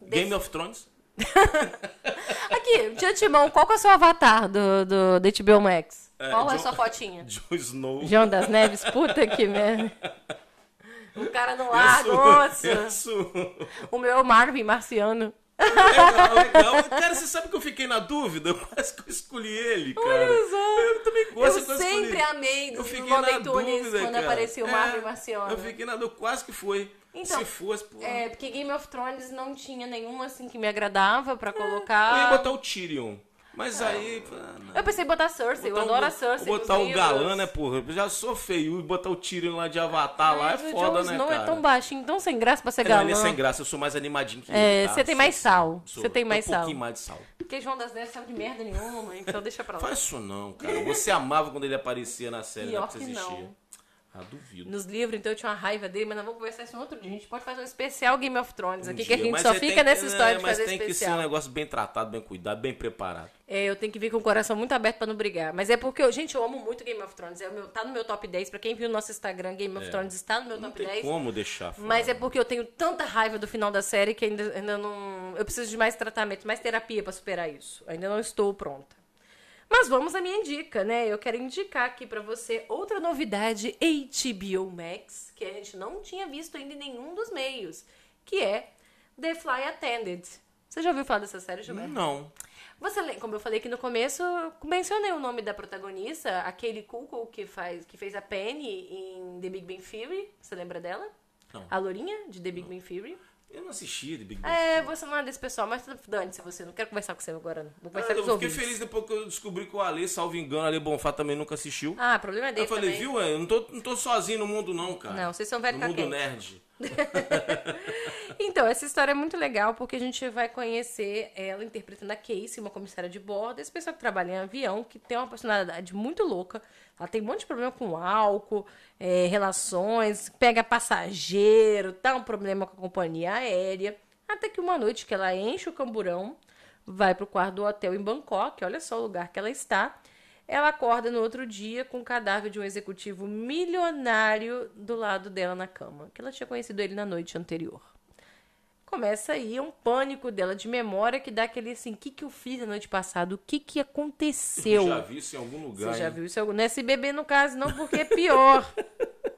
Game of Thrones? Aqui, de antemão, qual que é o seu avatar do, do, do HBO Max? qual é a sua fotinha? Jon Snow. João das Neves, puta que merda. O cara no ar, Isso, nossa. Isso. O meu é o Marvin Marciano. Legal, legal. Cara, você sabe que eu fiquei na dúvida? Quase que eu escolhi ele, cara. Olha só. Eu também Eu gosto quase sempre escolhi. amei Eu do fiquei Looney Tunes quando cara. aparecia o É, Marvin Marciano. Eu fiquei na dúvida, quase que foi. Então, Se fosse, pô. É, porque Game of Thrones não tinha nenhum assim que me agradava pra É, Eu ia colocar. botar o Tyrion. Mas aí. ah, não. Eu pensei em botar Cersei, eu Botar adoro um- a Cersei. Botar o galã, né, porra? Eu já sou feio e botar o Tyrion lá de Avatar lá é Mas o foda, Jon né, Snow cara? é tão baixinho, tão sem graça pra ser Não, galã. ele é sem graça, eu sou mais animadinho que É, ele. tá? você tem mais sal. Sou. Você tem mais um sal. pouquinho mais de sal. Porque João das Neves sabe de merda nenhuma, então deixa pra lá. Faz isso não, cara. Você amava quando ele aparecia na série, Pior né? Que você existia. não. Ah, duvido. Nos livros, então eu tinha uma raiva dele, mas nós vamos conversar isso outro dia. A gente pode fazer um especial Game of Thrones Um aqui, dia. que a gente Mas só fica tem nessa que- história é, de mas fazer tem que ser um especial. negócio bem tratado, bem cuidado, bem preparado. É, eu tenho que vir com o coração muito aberto pra não brigar. Mas é porque, eu, gente, eu amo muito Game of Thrones. É o meu, tá no meu top 10. Pra quem viu no nosso Instagram, Game of Thrones está no meu É. Não top tem 10. como deixar fora. Mas é porque eu tenho tanta raiva do final da série que ainda, ainda não. Eu preciso de mais tratamento, mais terapia pra superar isso. Ainda não estou pronta. Mas vamos à minha dica, né? Eu quero indicar aqui pra você outra novidade HBO Max que a gente não tinha visto ainda em nenhum dos meios, que é The Fly Attendant. Você já ouviu falar dessa série, Gilberto? Não. Você, como eu falei aqui no começo, eu mencionei o nome da protagonista, a Kaylee Cuoco, que, faz, que fez a Penny em The Big Bang Theory. Você lembra dela? Não. A Lourinha, de The Big Bang Theory. Eu não assisti The Big Bang. É, você não é desse pessoal, mas dane-se você. Não quero conversar com você agora, não. Vou Ah, conversar com eu os fiquei ouvintes. feliz depois que eu descobri que o Ale, salvo engano, Ale Bonfá também nunca assistiu. Ah, problema é dele eu falei, também. viu, eu não tô, não tô sozinho no mundo não, cara. Não, vocês são velho No mundo nerd. então, essa história é muito legal porque a gente vai conhecer ela interpretando a Casey, uma comissária de bordo, esse pessoal que trabalha em avião, que tem uma personalidade muito louca. Ela tem um monte de problema com álcool, é, relações, pega passageiro, tá um problema com a companhia aérea. Até que uma noite que ela enche o camburão, vai pro quarto do hotel em Bangkok, olha só o lugar que ela está. Ela acorda no outro dia com o cadáver de um executivo milionário do lado dela na cama, que ela tinha conhecido ele na noite anterior. Começa aí um pânico dela de memória que dá aquele assim, o que, que eu fiz na noite passada? O que, que aconteceu? Eu já vi isso em algum lugar. Você já hein? viu isso em algum... No SBB, no caso, não, porque é pior.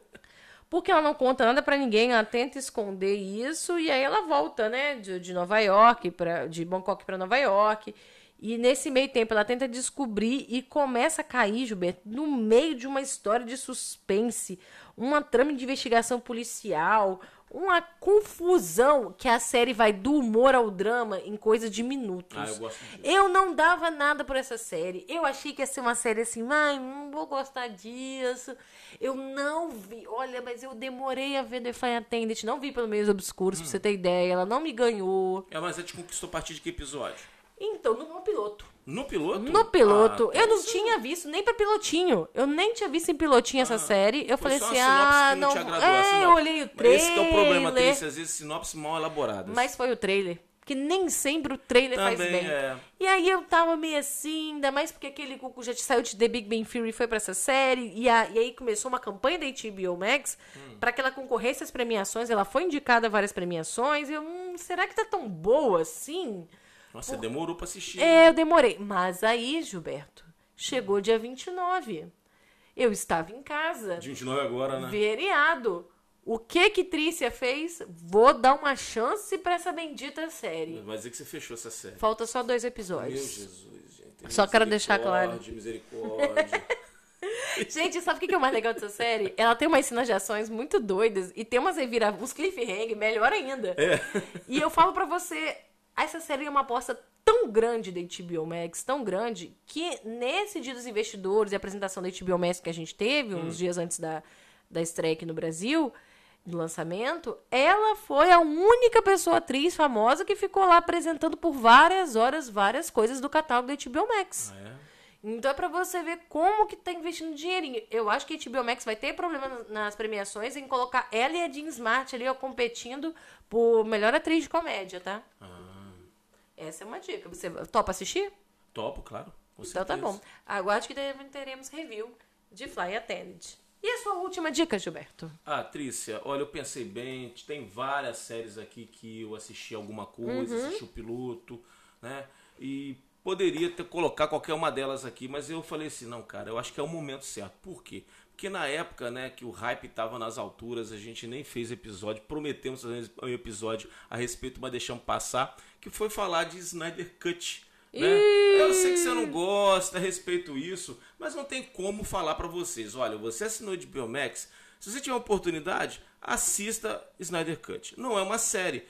porque ela não conta nada para ninguém, ela tenta esconder isso e aí ela volta, né, de, de Nova York, pra, de Bangkok para Nova York. E nesse meio tempo ela tenta descobrir e começa a cair, Gilberto, no meio de uma história de suspense, uma trama de investigação policial, uma confusão que a série vai do humor ao drama em coisa de minutos. Ah, eu gosto disso. Eu não dava nada por essa série. Eu achei que ia ser uma série assim, ai, não vou gostar disso. Eu não vi. Olha, mas eu demorei a ver The Fire Attendant. Não vi pelo meios obscuros, pra você ter ideia. Ela não me ganhou. É, mas ela te conquistou a partir de que episódio? Então, no piloto. No piloto? No piloto. Ah, eu não isso- tinha visto nem pra pilotinho. Eu nem tinha visto em pilotinho essa série. Eu Ah, falei assim, sinopse ah, não, não. te agradou. é, sinopse. eu olhei o Mas trailer. Esse que é o problema, Trícia, às vezes sinopses mal elaboradas. Mas foi o trailer. Que nem sempre o trailer faz Também bem. é. E aí eu tava meio assim, ainda mais porque aquele Cuco já saiu de The Big Bang Theory e foi pra essa série. E, a- e aí começou uma campanha da HBO Max Hum. pra que ela concorresse às premiações. Ela foi indicada a várias premiações. Eu, hum, será que tá tão boa assim? Nossa, você demorou pra assistir. É, eu demorei. Mas aí, Gilberto, chegou dia 29. Eu estava em casa, De 29 agora, né? veriado. O que que Trícia fez? Vou dar uma chance pra essa bendita série. Vai dizer que você fechou essa série. Falta só dois Meu episódios. Jesus, gente. Só quero deixar claro. Misericórdia. Gente, sabe o que que é o mais legal dessa série? Ela tem umas cenas de ações muito doidas e tem umas revira, uns cliffhanger, melhor ainda. É. E eu falo pra você, essa série é uma aposta tão grande da HBO Max, tão grande, que nesse dia dos investidores e apresentação da HBO Max que a gente teve, Hum. uns dias antes da, da estreia aqui no Brasil, do lançamento, ela foi a única pessoa atriz famosa que ficou lá apresentando por várias horas várias coisas do catálogo da HBO Max. Ah, é? Então é pra você ver como que tá investindo dinheirinho. Eu acho que a HBO Max vai ter problema nas- nas premiações em colocar ela e a Jean Smart ali, ó, competindo por melhor atriz de comédia, tá? Ah, Essa é uma dica. Você topa assistir? topo, claro. Então tá certeza. bom. Aguarde que teremos review de Fly Attendant. E a sua última dica, Gilberto? Ah, Trícia, olha, eu pensei bem, tem várias séries aqui que eu assisti alguma coisa, Uhum. assisti o piloto, né? E poderia ter colocar qualquer uma delas aqui, mas eu falei assim, não, cara, eu acho que é o momento certo. Por quê? Porque na época, né, que o hype tava nas alturas, a gente nem fez episódio, prometemos fazer um episódio a respeito, mas deixamos passar, que foi falar de Snyder Cut. Né? Eu sei que você não gosta, respeito isso, mas não tem como falar pra vocês. Olha, você assinou de Biomax, se você tiver oportunidade, assista Snyder Cut. Não é uma série.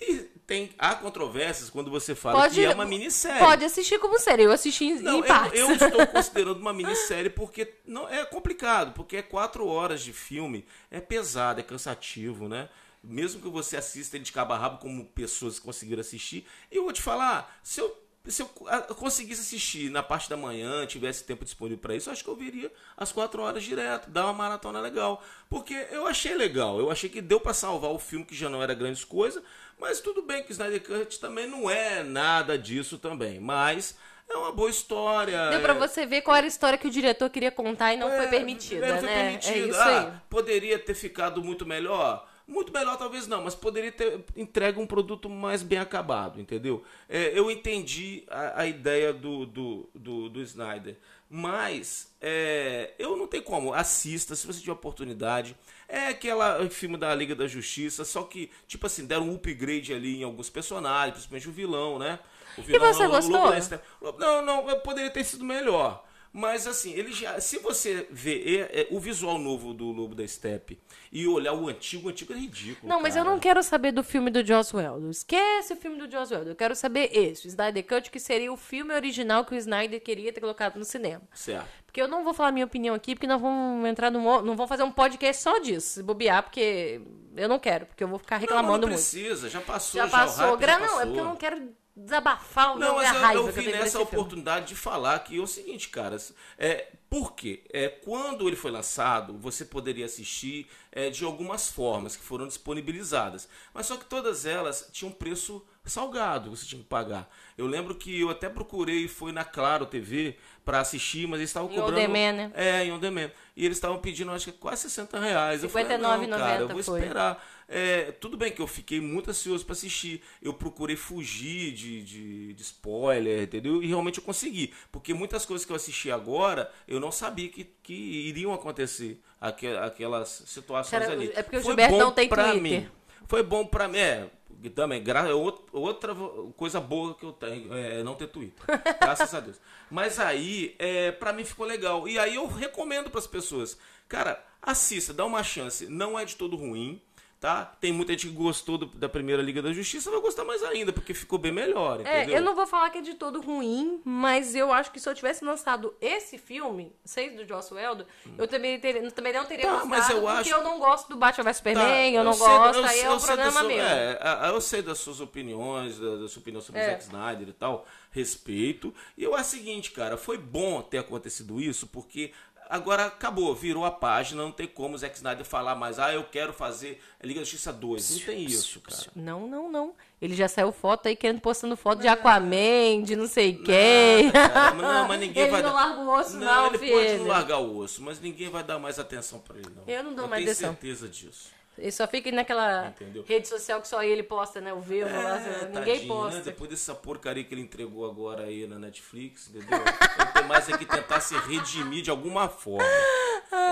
E tem há controvérsias quando você fala que é uma minissérie. Pode assistir como série. Eu assisti em, Não, em eu, partes. eu estou considerando uma minissérie porque não é complicado, porque é quatro horas de filme, é pesado, é cansativo, né? Mesmo que você assista ele de cabo a rabo, como pessoas conseguiram assistir, eu vou te falar, se eu, se eu conseguisse assistir na parte da manhã, tivesse tempo disponível para isso, eu acho que eu veria as quatro horas direto, dar uma maratona legal. Porque eu achei legal, eu achei que deu para salvar o filme, que já não era grandes coisa, mas tudo bem que Snyder Cut também não é nada disso também, mas é uma boa história. Deu pra é- você ver qual era a história que o diretor queria contar e não foi é, permitida, não foi né? permitido. É isso Ah. Poderia ter ficado muito melhor? Muito melhor talvez não, mas poderia ter entregue um produto mais bem acabado, entendeu? É, eu entendi a, a ideia do, do, do, do Snyder, mas é, eu não tenho como. Assista, se você tiver oportunidade. É aquela filme da Liga da Justiça, só que, tipo assim, deram um upgrade ali em alguns personagens, principalmente o vilão, né? O vilão, você o gostou? Lobo Lester- Não, não, poderia ter sido melhor. Mas assim, ele já. Se você vê é, é, o visual novo do Lobo da Steppe e olhar o antigo, o antigo é ridículo. Não, mas eu cara. não quero saber do filme do Joss Whedon. Esquece o filme do Joss Whedon. Eu quero saber esse, o Snyder Cut, que seria o filme original que o Snyder queria ter colocado no cinema. Certo. Porque eu não vou falar minha opinião aqui, porque nós vamos entrar num. Não vamos fazer um podcast só disso, se bobear, porque eu não quero, porque eu vou ficar Não, reclamando mas não muito. precisa, já passou. Já o passou. Gra... já Não, é passou. porque eu não quero desabafar o Não, mas eu, raiva eu vi nessa esse filme. oportunidade de falar que é o seguinte, cara. É, por quê? É, quando ele foi lançado, você poderia assistir é, de algumas formas que foram disponibilizadas. Mas só que todas elas tinham preço salgado, você tinha que pagar. Eu lembro que eu até procurei, foi na Claro TV para assistir, mas eles estavam Em cobrando. on demand, né? É, em on demand. E eles estavam pedindo, acho que quase 60 reais. Eu falei, não, cara, eu vou 59,90 foi. esperar. É, tudo bem que eu fiquei muito ansioso para assistir. Eu procurei fugir de, de, de spoiler, entendeu? E realmente eu consegui. Porque muitas coisas que eu assisti agora, eu não sabia que, que iriam acontecer. Aque- Aquelas situações Cara, ali. é porque o Foi Gilberto bom não tem pra Twitter. mim. Foi bom pra mim. É, também, gra- é out- outra coisa boa que eu tenho é não ter Twitter. Graças a Deus. Mas aí, é, pra mim ficou legal. E aí eu recomendo pras pessoas. Cara, assista, dá uma chance. Não é de todo ruim. Tá? Tem muita gente que gostou do- da primeira Liga da Justiça, vai gostar mais ainda, porque ficou bem melhor, É, entendeu? eu não vou falar que é de todo ruim, mas eu acho que se eu tivesse lançado esse filme, seis do Joss Whedon, eu também, teria, também não teria Tá, gostado, mas eu porque acho- eu não gosto do Batman vs Tá, Superman, eu não sei- gosto, eu aí sei- é um eu sei da problema sua- meu. é, eu sei das suas opiniões, da, da sua opinião sobre o É. Zack Snyder e tal, respeito. E eu acho o seguinte, cara, foi bom ter acontecido isso, porque agora acabou, virou a página, não tem como o Zack Snyder falar mais, ah, eu quero fazer Liga da Justiça 2. Não tem isso, cara. Não, não, não. Ele já saiu foto aí querendo postando foto de Aquaman, de não sei quem. Cara, não, mas ninguém ele vai não dar- larga o osso, Não, não, ele filho. pode não largar o osso, mas ninguém vai dar mais atenção pra ele, não. Eu não dou eu mais tenho atenção. certeza disso. Ele só fica naquela Entendeu? rede social que só ele posta, né? O Vivo lá, É, ninguém tadinho, né? posta. Depois dessa porcaria que ele entregou agora aí na Netflix, entendeu? Ele tem mais é que tentar se redimir de alguma forma.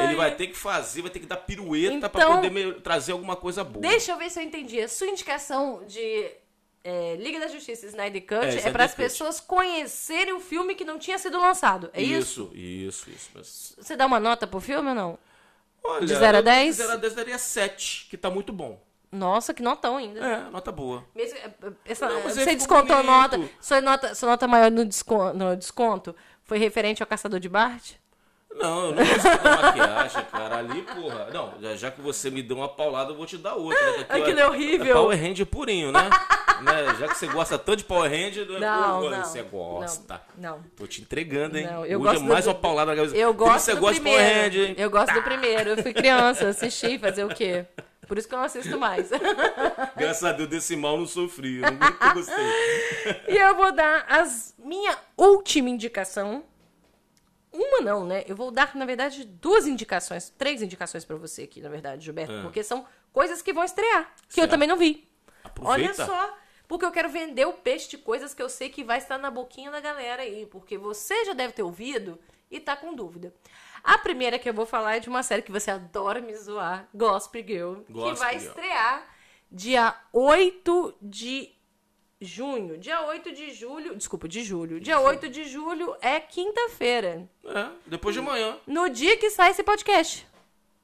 Ele vai ter que fazer, vai ter que dar pirueta pra Então- poder me- trazer alguma coisa boa. Deixa eu ver se eu entendi. A sua indicação de é, Liga da Justiça e Snyder Cut É, é, para as pessoas conhecerem o filme que não tinha sido lançado. É isso? Isso, isso, isso. Você dá uma nota pro filme ou não? Olha, De zero a eu- dez? De 0 a 10 daria 7, que tá muito bom. Nossa, que notão ainda. É, nota boa. Mesmo- é, essa- Não, você descontou bonito. nota. Sua nota, sua nota maior no desconto, no desconto foi referente ao Caçador de Bart? Não, eu não da maquiagem, cara. Ali, porra. Não, já, que você me deu uma paulada, eu vou te dar outra. Né? Que Aquilo ó, é horrível. Power Ranger purinho, né? Né? Já que você gosta tanto de Power Ranger, Não, pô, não, você gosta. Não. Tô te entregando, hein? Não, eu Hoje gosto é mais do- uma paulada na cabeça. Eu gosto você do gosta primeiro. de Power Ranger, hein? Eu gosto do primeiro. Eu fui criança, eu assisti, fazer o quê? Por isso que eu não assisto mais. Graças a Deus, desse mal eu não sofri. Eu gostei. E eu vou dar as minha última indicação. Uma não, né? Eu vou dar, na verdade, duas indicações, três indicações pra você aqui, na verdade, Gilberto, Ah. porque são coisas que vão estrear, que eu Certo. também não vi. Aproveita. Olha só, porque eu quero vender o peixe de coisas que eu sei que vai estar na boquinha da galera aí, porque você já deve ter ouvido e tá com dúvida. A primeira que eu vou falar é de uma série que você adora me zoar, Gospel Girl, que Gospel vai Girl. estrear dia 8 de junho. Dia 8 de julho, desculpa, de julho. Dia 8 de julho é quinta-feira, É, depois de amanhã. no dia que sai esse podcast.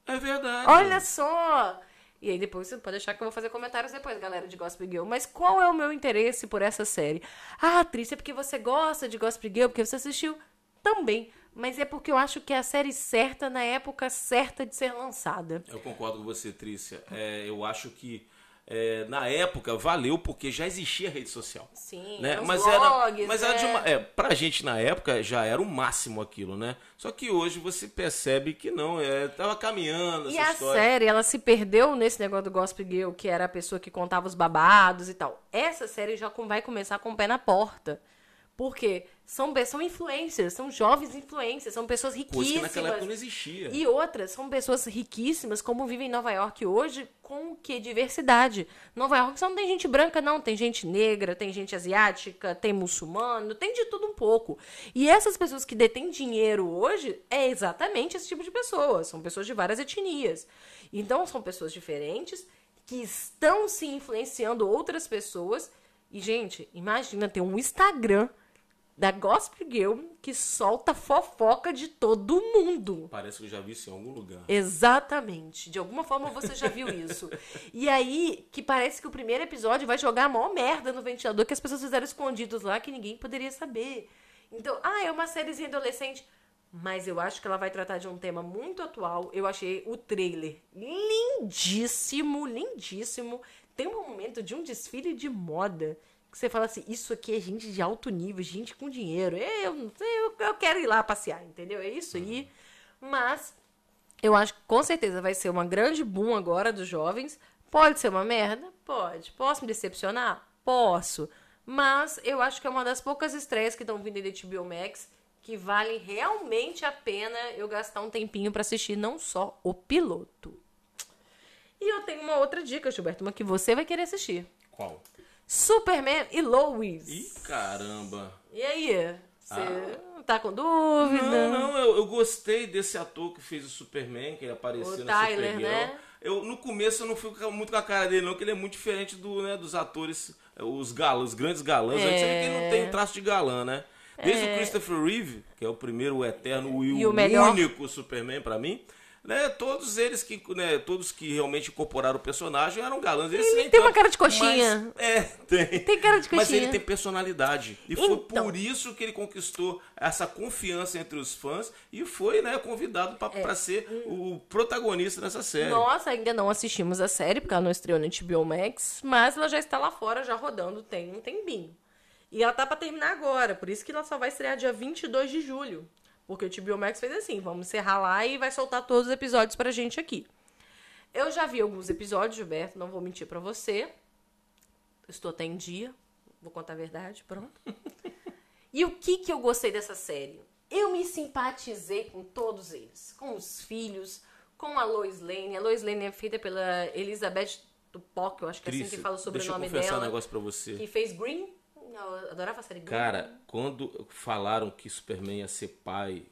É verdade. Olha só! E aí depois você pode achar que eu vou fazer comentários depois, galera, de Gospel Girl. Mas qual é o meu interesse por essa série? Ah, Trícia, é porque você gosta de Gospel Girl, porque você assistiu também. Mas é porque eu acho que é a série certa na época certa de ser lançada. Eu concordo com você, Trícia. É, eu acho que é, na época valeu porque já existia rede social. Sim, né? Mas blogs, era, mas era de é. uma, é, pra gente na época já era o máximo aquilo, né? Só que hoje você percebe que não, é, tava caminhando E essa a história. série, ela se perdeu nesse negócio do Gospel Girl, que era a pessoa que contava os babados e tal. Essa série já vai começar com o pé na porta. Porque são, são influencers, são jovens influencers, são pessoas Coisa que riquíssimas. naquela época não existia. E outras, são pessoas riquíssimas, como vivem em Nova York hoje, com que? Diversidade. Nova York só não tem gente branca, não. Tem gente negra, tem gente asiática, tem muçulmano, tem de tudo um pouco. E essas pessoas que detêm dinheiro hoje é exatamente esse tipo de pessoas. São pessoas de várias etnias. Então, são pessoas diferentes que estão se influenciando outras pessoas. E, gente, imagina ter um Instagram da Gospel Girl que solta fofoca de todo mundo. Parece que eu já vi isso em algum lugar. Exatamente. De alguma forma você já viu isso. e aí, que parece que o primeiro episódio vai jogar a maior merda no ventilador que as pessoas fizeram escondidos lá que ninguém poderia saber. Então, ah, é uma sériezinha adolescente. Mas eu acho que ela vai tratar de um tema muito atual. Eu achei o trailer lindíssimo, lindíssimo. Tem um momento de um desfile de moda que você fala assim: isso aqui é gente de alto nível, gente com dinheiro. Eu, eu, eu quero ir lá passear, entendeu? É isso aí. Mas eu acho que com certeza vai ser uma grande boom agora dos jovens. Pode ser uma merda? Pode. Posso me decepcionar? Posso. Mas eu acho que é uma das poucas estreias que estão vindo de HBO Max que vale realmente a pena eu gastar um tempinho para assistir não só o piloto. E eu tenho uma outra dica, Gilberto, uma que você vai querer assistir. Qual? Superman e Lois. Ih, caramba. E aí? Você ah. tá com dúvida? Não, não, eu, eu, gostei desse ator que fez o Superman, que ele apareceu o no Tyler, Supergirl. né? Eu, no começo eu não fui muito com a cara dele, não, que ele é muito diferente do, né, dos atores, os galãs, os grandes galãs. É... Antes ele não tem traço de galã, né? Desde é... o Christopher Reeve, que é o primeiro, o eterno e, e o, o único Superman para mim, né, todos eles que, né, todos que realmente incorporaram o personagem eram galãs. Ele tem tanto, uma cara de coxinha. Mas, é, tem. Tem cara de coxinha. Mas ele tem personalidade. E então. foi por isso que ele conquistou essa confiança entre os fãs e foi, né, convidado para é. ser o protagonista nessa série. Nós ainda não assistimos a série, porque ela não estreou no HBO Max, mas ela já está lá fora, já rodando, tem um tempinho. E ela tá para terminar agora, por isso que ela só vai estrear dia 22 de julho. Porque o TBO Max fez assim, vamos encerrar lá e vai soltar todos os episódios pra gente aqui. Eu já vi alguns episódios, Gilberto, não vou mentir para você. Estou até em dia, vou contar a verdade, pronto. e o que que eu gostei dessa série? Eu me simpatizei com todos eles, com os filhos, com a Lois Lane. A Lois Lane é feita pela Elizabeth Tupoc, eu acho que é assim que fala o sobrenome deixa eu dela. um negócio pra você. Que fez Green eu adorava a série Cara, quando falaram que Superman ia ser pai,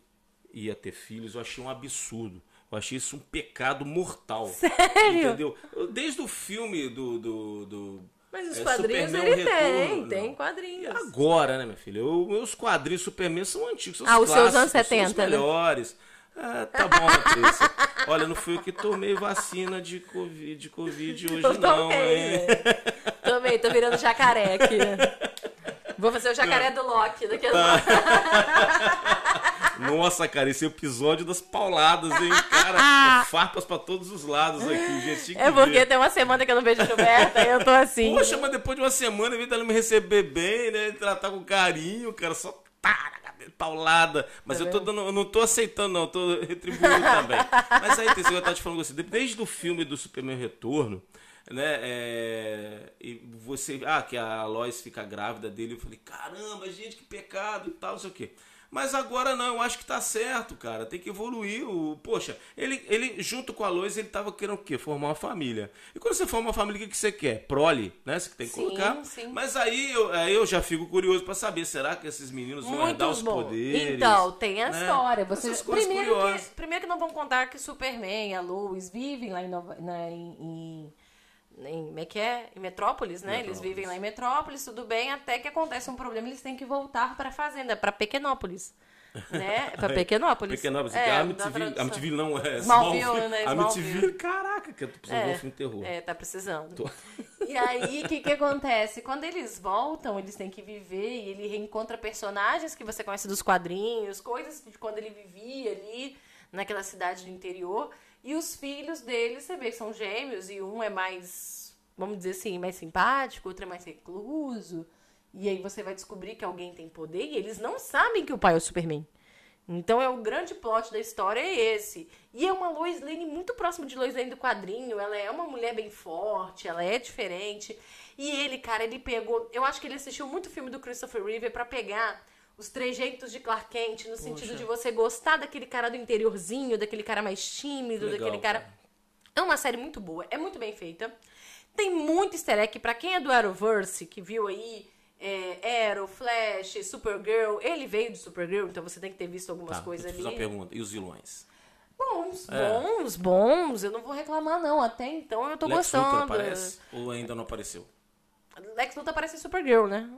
ia ter filhos, eu achei um absurdo. Eu achei isso um pecado mortal. Sério? Entendeu? Desde o filme do. do, do mas os é, quadrinhos Superman ele tem, tem quadrinhos. Agora, né, minha filha? os meus quadrinhos Superman são antigos, são ah, os seus anos 70, são os né? melhores. Né? Ah, tá bom, Patrícia. Olha, não fui eu que tomei vacina de Covid, de COVID hoje, não, hein? Tomei, tô virando jacaré aqui. Vou fazer o jacaré do Loki daqui a Nossa, cara, esse episódio das pauladas, hein? Cara, farpas pra todos os lados aqui, gente. É porque ver. tem uma semana que eu não vejo a Gilberta e eu tô assim. Poxa, mas depois de uma semana, em vez dela me receber bem, né? Tratar com carinho, cara, só tá paulada. Mas tá eu, tô dando, eu não tô aceitando, não, eu tô retribuindo também. Mas aí tem que eu tava te falando assim, desde o filme do Superman Retorno, né? É, você. Ah, que a Lois fica grávida dele. Eu falei, caramba, gente, que pecado e tal, não sei o quê. Mas agora não, eu acho que tá certo, cara. Tem que evoluir. O... Poxa, ele, ele junto com a Lois, ele tava querendo o quê? Formar uma família. E quando você forma uma família, o que, que você quer? Prole, né? Você tem que sim, colocar. Sim. Mas aí eu, aí eu já fico curioso para saber, será que esses meninos vão Muito herdar os bom. poderes? Então, tem a né? história. Você... Primeiro, que, primeiro que não vão contar que Superman e a Lois vivem lá em, Nova, na, em, em em, como é que é? Em Metrópolis, né? Metrópolis. Eles vivem lá em Metrópolis, tudo bem, até que acontece um problema, eles têm que voltar para a fazenda, para Pequenópolis. Né? Pra Pequenópolis. Pequenópolis, é, a Amityville, Amityville não é Smallville, Smallville né? Amityville, caraca, que eu tô precisando é, de um filme terror. É, tá precisando. Tô. E aí, o que que acontece? Quando eles voltam, eles têm que viver e ele reencontra personagens que você conhece dos quadrinhos, coisas de quando ele vivia ali naquela cidade do interior. E os filhos dele, você vê que são gêmeos, e um é mais, vamos dizer assim, mais simpático, outro é mais recluso. E aí você vai descobrir que alguém tem poder e eles não sabem que o pai é o Superman. Então é o grande plot da história é esse. E é uma Lois Lane muito próxima de Lois Lane do quadrinho. Ela é uma mulher bem forte, ela é diferente. E ele, cara, ele pegou. Eu acho que ele assistiu muito filme do Christopher Reeve para pegar os trejeitos de Clark Kent, no Poxa. sentido de você gostar daquele cara do interiorzinho, daquele cara mais tímido, Legal, daquele cara. cara. É uma série muito boa, é muito bem feita. Tem muito easter egg. Pra quem é do Arrowverse, que viu aí é, Arrow, Flash, Supergirl, ele veio de Supergirl, então você tem que ter visto algumas tá, coisas ali. Fiz uma pergunta. E os vilões? Bons, é. bons, bons. Eu não vou reclamar, não. Até então eu tô Lex gostando. Luthor aparece ou ainda não apareceu? Lex Luthor aparece em Supergirl, né?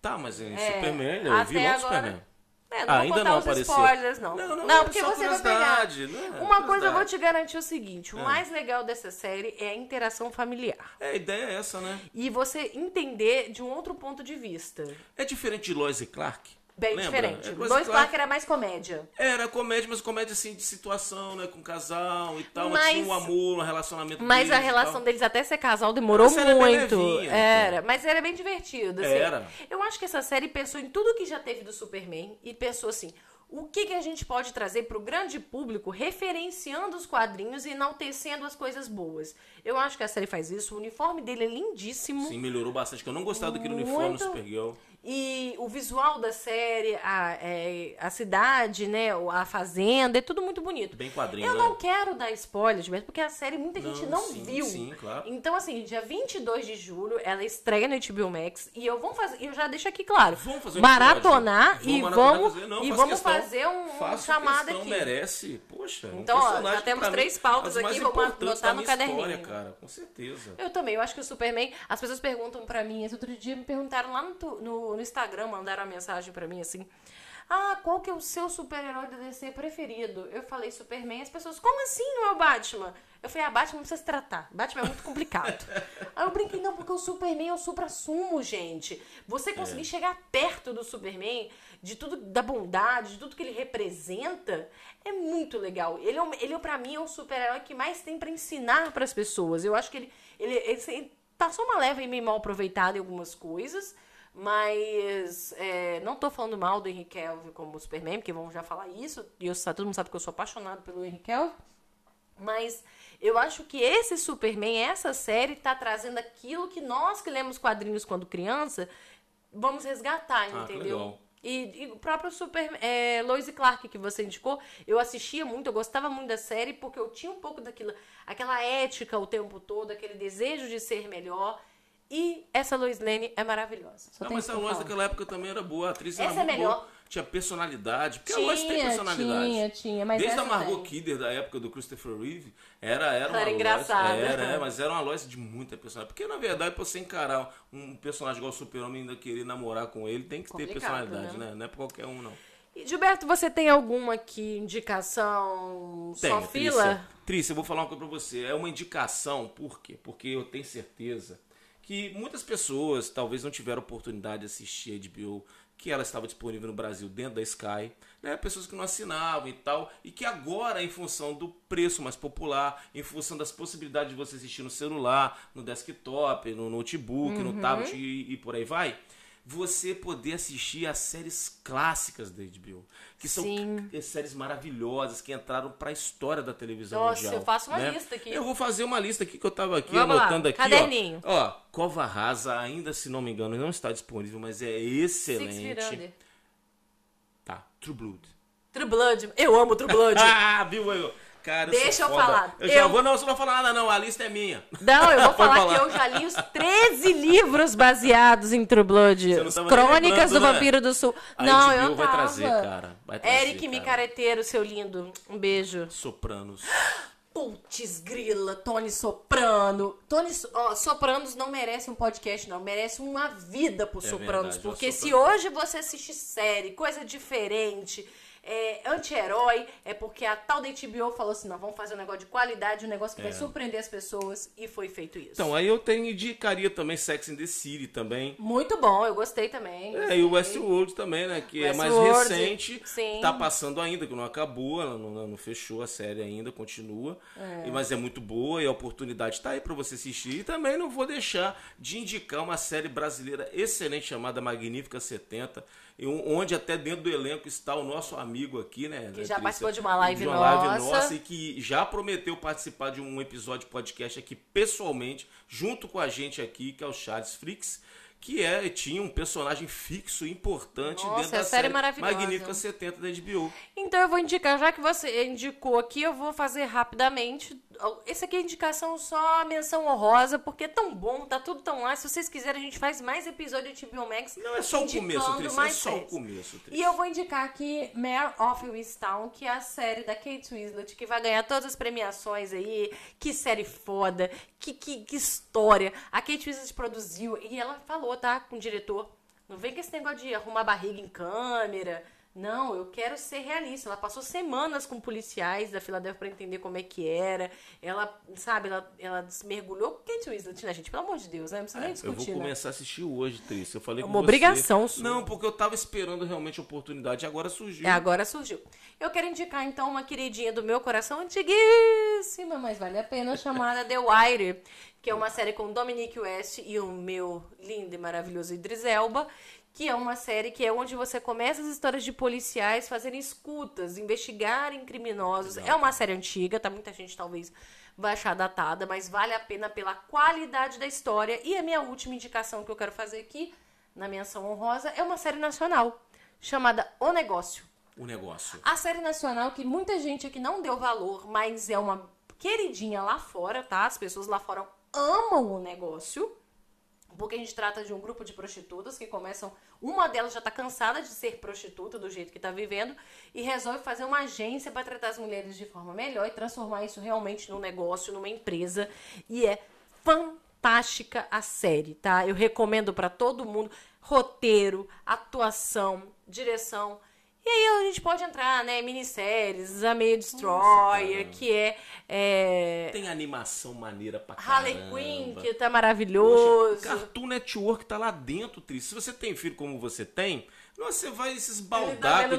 Tá, mas em É, Superman, eu vi logo agora- Superman. É, não Ah, vou ainda contar não os apareceu. spoilers, não. Não, não, é porque você vai pegar. né? Uma coisa eu vou te garantir o seguinte: o É. mais legal dessa série é a interação familiar. É, a ideia é essa, né? E você entender de um outro ponto de vista. É diferente de Lois e Clark. Bem Lembra? diferente. É, Lois e Clark era mais comédia. Era comédia, mas comédia assim de situação, né? Com casal e tal. Mas- Tinha um amor, um relacionamento Mas a relação deles até ser casal demorou A série é bem muito. levinha, era, mas era bem divertido. assim. Era. Eu acho que essa série pensou em tudo que já teve do Superman e pensou assim: o que, que a gente pode trazer pro grande público, referenciando os quadrinhos e enaltecendo as coisas boas. Eu acho que a série faz isso. O uniforme dele é lindíssimo. Sim, melhorou bastante. Que eu não gostava daquele Muito. uniforme do Supergirl. E o visual da série, a, é, a cidade, né, a fazenda, é tudo muito bonito. Bem quadrinho, Eu né? não quero dar spoiler, Gilberto, porque a série muita gente Não, não sim, viu. sim, claro. Então, assim, dia 22 de julho, ela estreia no HBO Max e eu vou fazer, eu já deixo aqui claro, Vamos fazer um maratonar e vamos, fazer- não, e vamos questão. fazer um, um Faço chamado questão, aqui. merece. Poxa, um Então, ó, personagem já temos três pautas aqui, vou anotar da no caderninho. história, cara, com certeza. Eu também, eu acho que o Superman. As pessoas perguntam pra mim, esse outro dia me perguntaram lá no, tu- no, no Instagram, mandaram uma mensagem pra mim assim. Ah, qual que é o seu super-herói da DC preferido? Eu falei Superman, as pessoas, como assim não é o Batman? Eu falei, ah, Batman não precisa se tratar. Batman é muito complicado. Aí eu brinquei, não, porque o Superman é o supra-sumo, gente. Você conseguir chegar perto do Superman, de tudo, da bondade, de tudo que ele representa, é muito legal. Ele, é, ele pra mim, é o super-herói que mais tem pra ensinar pras pessoas. Eu acho que ele, ele, ele, ele passou uma leva e meio mal aproveitada em algumas coisas, mas é, não tô falando mal do Henry Cavill como Superman, porque vamos já falar isso, e eu, todo mundo sabe que eu sou apaixonado pelo Henry Cavill. Mas eu acho que esse Superman, essa série, tá trazendo aquilo que nós que lemos quadrinhos quando criança, vamos resgatar, Ah, entendeu? legal. E, e o próprio Super é, Lois Clark que você indicou, eu assistia muito, eu gostava muito da série porque eu tinha um pouco daquilo, aquela ética o tempo todo, aquele desejo de ser melhor. E essa Lois Lane é maravilhosa. Só Não, mas a Lois daquela época também era boa. A atriz era Essa é muito melhor. boa. Tinha personalidade. Porque a Lois tem Tinha, personalidade. tinha, tinha, mas Desde a Margot tem. Kidder, da época do Christopher Reeve, era, era uma Era Lois- engraçada. Era, é, mas era uma Lois de muita personalidade. Porque, na verdade, pra você encarar um personagem igual o Super-Homem e ainda querer namorar com ele, tem que ter Complicado, personalidade, né? né? Não é pra qualquer um, não. E, Gilberto, você tem alguma aqui indicação só Tenho, fila? Trícia. Trícia, eu vou falar uma coisa pra você. É uma indicação, por quê? Porque eu tenho certeza que muitas pessoas talvez não tiveram oportunidade de assistir a HBO, que ela estava disponível no Brasil dentro da Sky, né? Pessoas que não assinavam e tal, e que agora, em função do preço mais popular, em função das possibilidades de você assistir no celular, no desktop, no notebook, Uhum. no tablet e, e por aí vai, você poder assistir as séries clássicas da HBO, que são Sim. c- séries maravilhosas que entraram para a história da televisão Nossa, mundial. eu faço uma né? lista aqui. Eu vou fazer uma lista aqui que eu tava aqui Vamos lá, anotando aqui, caderninho. ó. Ó, Cova Rasa, ainda se não me engano, não está disponível, mas é Six excelente. Feet Tá, True Blood. True Blood. Eu amo True Blood. Ah, viu eu? Cara, Deixa eu foda. falar. Eu já Eu- vou, não, você não vai falar nada não, a lista é minha. Não, eu vou falar, falar. que eu já li os 13 livros baseados em True Blood. Tava Crônicas do né? Vampiro do Sul. A não, eu vai tava. trazer, cara. Vai trazer, Eric cara. Micareteiro, seu lindo. Um beijo. Sopranos. Putz, grila, Tony Soprano. Tony, ó, Sopranos não merece um podcast, não. Merece uma vida pro É Sopranos. verdade, porque se Sopranos. hoje você assiste série, coisa diferente, é, anti-herói, é porque a tal da HBO falou assim: não, vamos fazer um negócio de qualidade, um negócio que vai surpreender as pessoas. E foi feito isso. É. Então, aí eu tenho, indicaria também Sex and the City também. Muito bom, eu gostei também. É, e o Westworld também, né? Que é mais Westworld, recente. sim. Tá passando ainda, que não acabou, ela não, não fechou a série ainda, continua. E- Mas é muito boa e a oportunidade tá aí pra você assistir. E também não vou deixar de indicar uma série brasileira excelente chamada Magnífica 70, e um- onde até dentro do elenco está o nosso amigo aqui, né? Que já Trícia? participou de uma live de uma live nossa. nossa e que já prometeu participar de um episódio de podcast aqui pessoalmente, junto com a gente aqui, que é o Charles Fricks, que é, tinha um personagem fixo e importante Nossa, dentro é da série série. Magnífica 70 da HBO. Então eu vou indicar, já que você indicou aqui, eu vou fazer rapidamente. Esse aqui é indicação só menção honrosa, porque é tão bom, tá tudo tão lá. Se vocês quiserem, a gente faz mais episódio de HBO Max. Não, é só o começo, Tris, é só o começo, Tris. E eu vou indicar aqui Mare of Easttown, que é a série da Kate Winslet, que vai ganhar todas as premiações aí. Que série foda, que, que, que história. A Kate Winslet produziu e ela falou, tá, com o diretor. Não vem com esse negócio de arrumar barriga em câmera. Não, eu quero ser realista. Ela passou semanas com policiais da Filadélfia para entender como é que era. Ela, sabe, ela, ela se mergulhou. Kate Winslet, né, gente? Pelo amor de Deus, né? Não precisa nem É, eu discutir, vou né? começar a assistir hoje, Tris. Eu falei É com uma você. obrigação sua. Não, porque eu tava esperando realmente a oportunidade e agora surgiu. É, agora surgiu. Eu quero indicar, então, uma queridinha do meu coração, antiguíssima, mas vale a pena, chamada The Wire, que é uma série com Dominique West e o meu lindo e maravilhoso Idris Elba, que é uma série que é onde você começa as histórias de policiais fazerem escutas, investigarem criminosos. É uma série antiga, tá? Muita gente talvez vai achar datada, mas vale a pena pela qualidade da história. E a minha última indicação que eu quero fazer aqui, na menção honrosa, é uma série nacional, chamada O Negócio. O negócio. A série nacional que muita gente aqui não deu valor, mas é uma queridinha lá fora, tá? As pessoas lá fora amam o negócio. Porque a gente trata de um grupo de prostitutas que começam. Uma delas já tá cansada de ser prostituta do jeito que tá vivendo e resolve fazer uma agência para tratar as mulheres de forma melhor e transformar isso realmente num negócio, numa empresa. E é fantástica a série, tá? Eu recomendo para todo mundo roteiro, atuação, direção. E aí a gente pode entrar, né, minisséries, A Meia Destroyer, cara. que é, é Tem animação maneira pra Harley caramba. Quinn, que tá maravilhoso. Cartoon Network tá lá dentro, Tris. Se você tem filho como você tem, nossa, você vai se Ele esbaldar tá vendo com.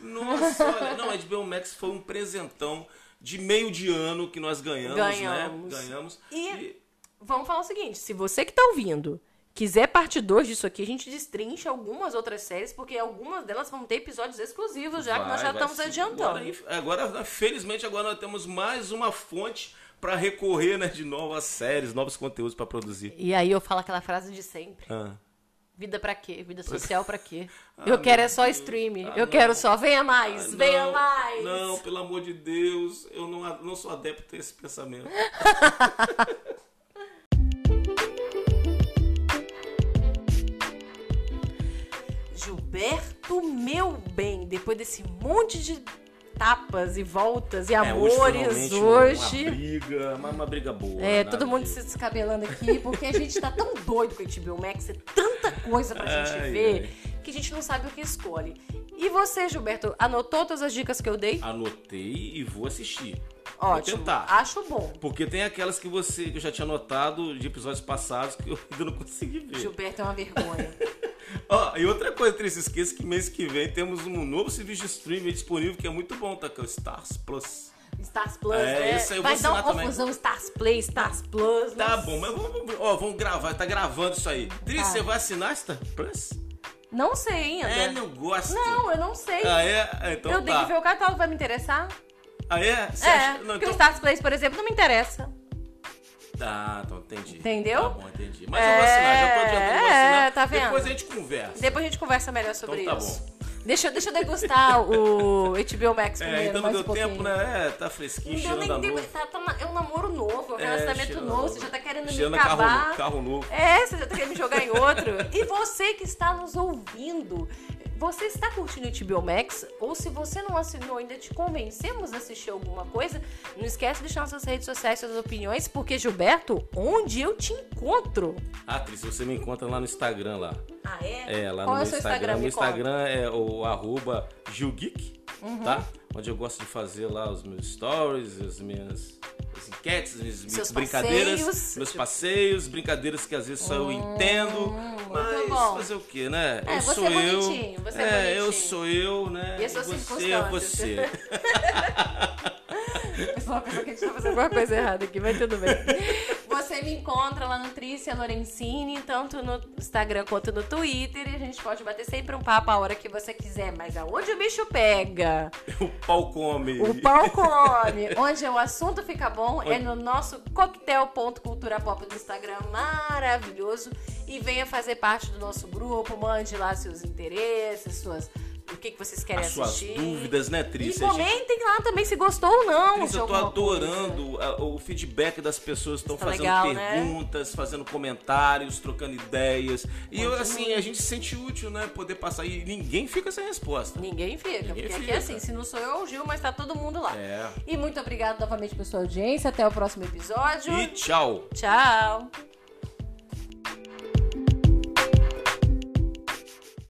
Nossa, olha. Não, a HBO Max foi um presentão de meio de ano que nós ganhamos, Ganhamos. né? Ganhamos. E- Vamos falar o seguinte, se você que tá ouvindo quiser parte 2 disso aqui, a gente destrincha algumas outras séries, porque algumas delas vão ter episódios exclusivos já, que nós já Vai, vai estamos sim. adiantando. Agora, agora, felizmente, agora nós temos mais uma fonte para recorrer né, de novas séries, novos conteúdos para produzir. E aí eu falo aquela frase de sempre. Ah. Vida pra quê? Vida social pra quê? Ah, eu quero é só Deus. stream. Ah, eu não. quero só, venha mais, Ah, venha mais. Não, pelo amor de Deus, eu não, não sou adepto a esse pensamento. Gilberto, meu bem, depois desse monte de tapas e voltas e É, amores hoje. Uma briga, uma, uma briga boa. É, nada todo mundo de- se descabelando aqui, porque a gente tá tão doido com a HBO Max, é tanta coisa pra gente Ai, ver, que a gente não sabe o que escolhe. E você, Gilberto, anotou todas as dicas que eu dei? Anotei e vou assistir. Ótimo. Vou tentar. Acho bom. Porque tem aquelas que você que eu já tinha anotado de episódios passados que eu ainda não consegui ver. Gilberto é uma vergonha. Ó, e outra coisa, Tris, esqueça que mês que vem temos um novo serviço de streaming disponível que é muito bom, tá? Que é o Stars Plus. Stars Plus, É, né? esse aí eu Vai vou dar uma também. confusão Stars Play, Stars Plus. Tá nossa. bom, mas vamos, vamos- ó, vamos gravar, tá gravando isso aí. Tris, Tá. você vai assinar Star Plus? Não sei ainda. É, não gosta. Não, eu não sei. Ah, é? Ah, Então eu tá. tenho que ver o catálogo, vai me interessar? Ah, é? Você é, acha? Não, porque então... o Stars Play, por exemplo, não me interessa. Ah, então entendi. Entendeu? Tá bom, entendi. Mas eu vou assinar, já tô adiantando, É, tá vendo? Depois a gente conversa. Depois a gente conversa melhor sobre Então tá isso. bom. Deixa, eu- deixa eu degustar o HBO Max primeiro, É, então não deu um tempo, né? É, tá fresquinho, Não a nem novo. tempo. Tá, tá, é um namoro novo, é um É, relacionamento cheirando novo. a Você já tá querendo cheirando me a carro, acabar. novo, carro novo. É, você já tá querendo me jogar em outro. E você que está nos ouvindo, você está curtindo o HBO Max? Ou se você não assinou ainda, te convencemos a assistir alguma coisa? Não esquece de deixar nas suas redes sociais suas opiniões, porque, Gilberto, onde eu te encontro? Ah, Tris, você me encontra lá no Instagram lá. Ah, é? É, lá Qual no é meu seu Instagram. Instagram? Meu. Instagram é o arroba Gilgeek, Uhum. tá? Onde eu gosto de fazer lá os meus stories, as minhas as enquetes, as minhas, Seus brincadeiras, passeios. meus passeios, brincadeiras que às vezes só eu entendo. Mas Hum, bom. fazer o quê, né? É, eu você sou é eu. você é é, eu sou eu, né? E as suas você é circunstâncias. pessoal pensa que a gente tá fazendo alguma coisa errada aqui, mas tudo bem. Você me encontra lá no Trícia Lorenzini, tanto no Instagram quanto no Twitter, e a gente pode bater sempre um papo a hora que você quiser. Mas aonde o bicho pega? o pau come. O pau come. Onde o assunto fica bom é no nosso coquetel.culturapop do Instagram, maravilhoso. E venha fazer parte do nosso grupo, mande lá seus interesses, suas... O que, que vocês querem As suas assistir. dúvidas, né, E Trícia? Gente- comentem lá também se gostou ou não. Cris, de eu tô adorando a- o feedback das pessoas que estão Tá fazendo legal, né? perguntas, fazendo comentários, trocando ideias. E eu, assim, a gente se sente útil, né? Poder passar. E ninguém fica sem resposta. Ninguém fica, porque aqui fica. é assim, se não sou eu, é o Gil, mas tá todo mundo lá. É. E muito obrigado novamente pela sua audiência. Até o próximo episódio. E tchau! Tchau!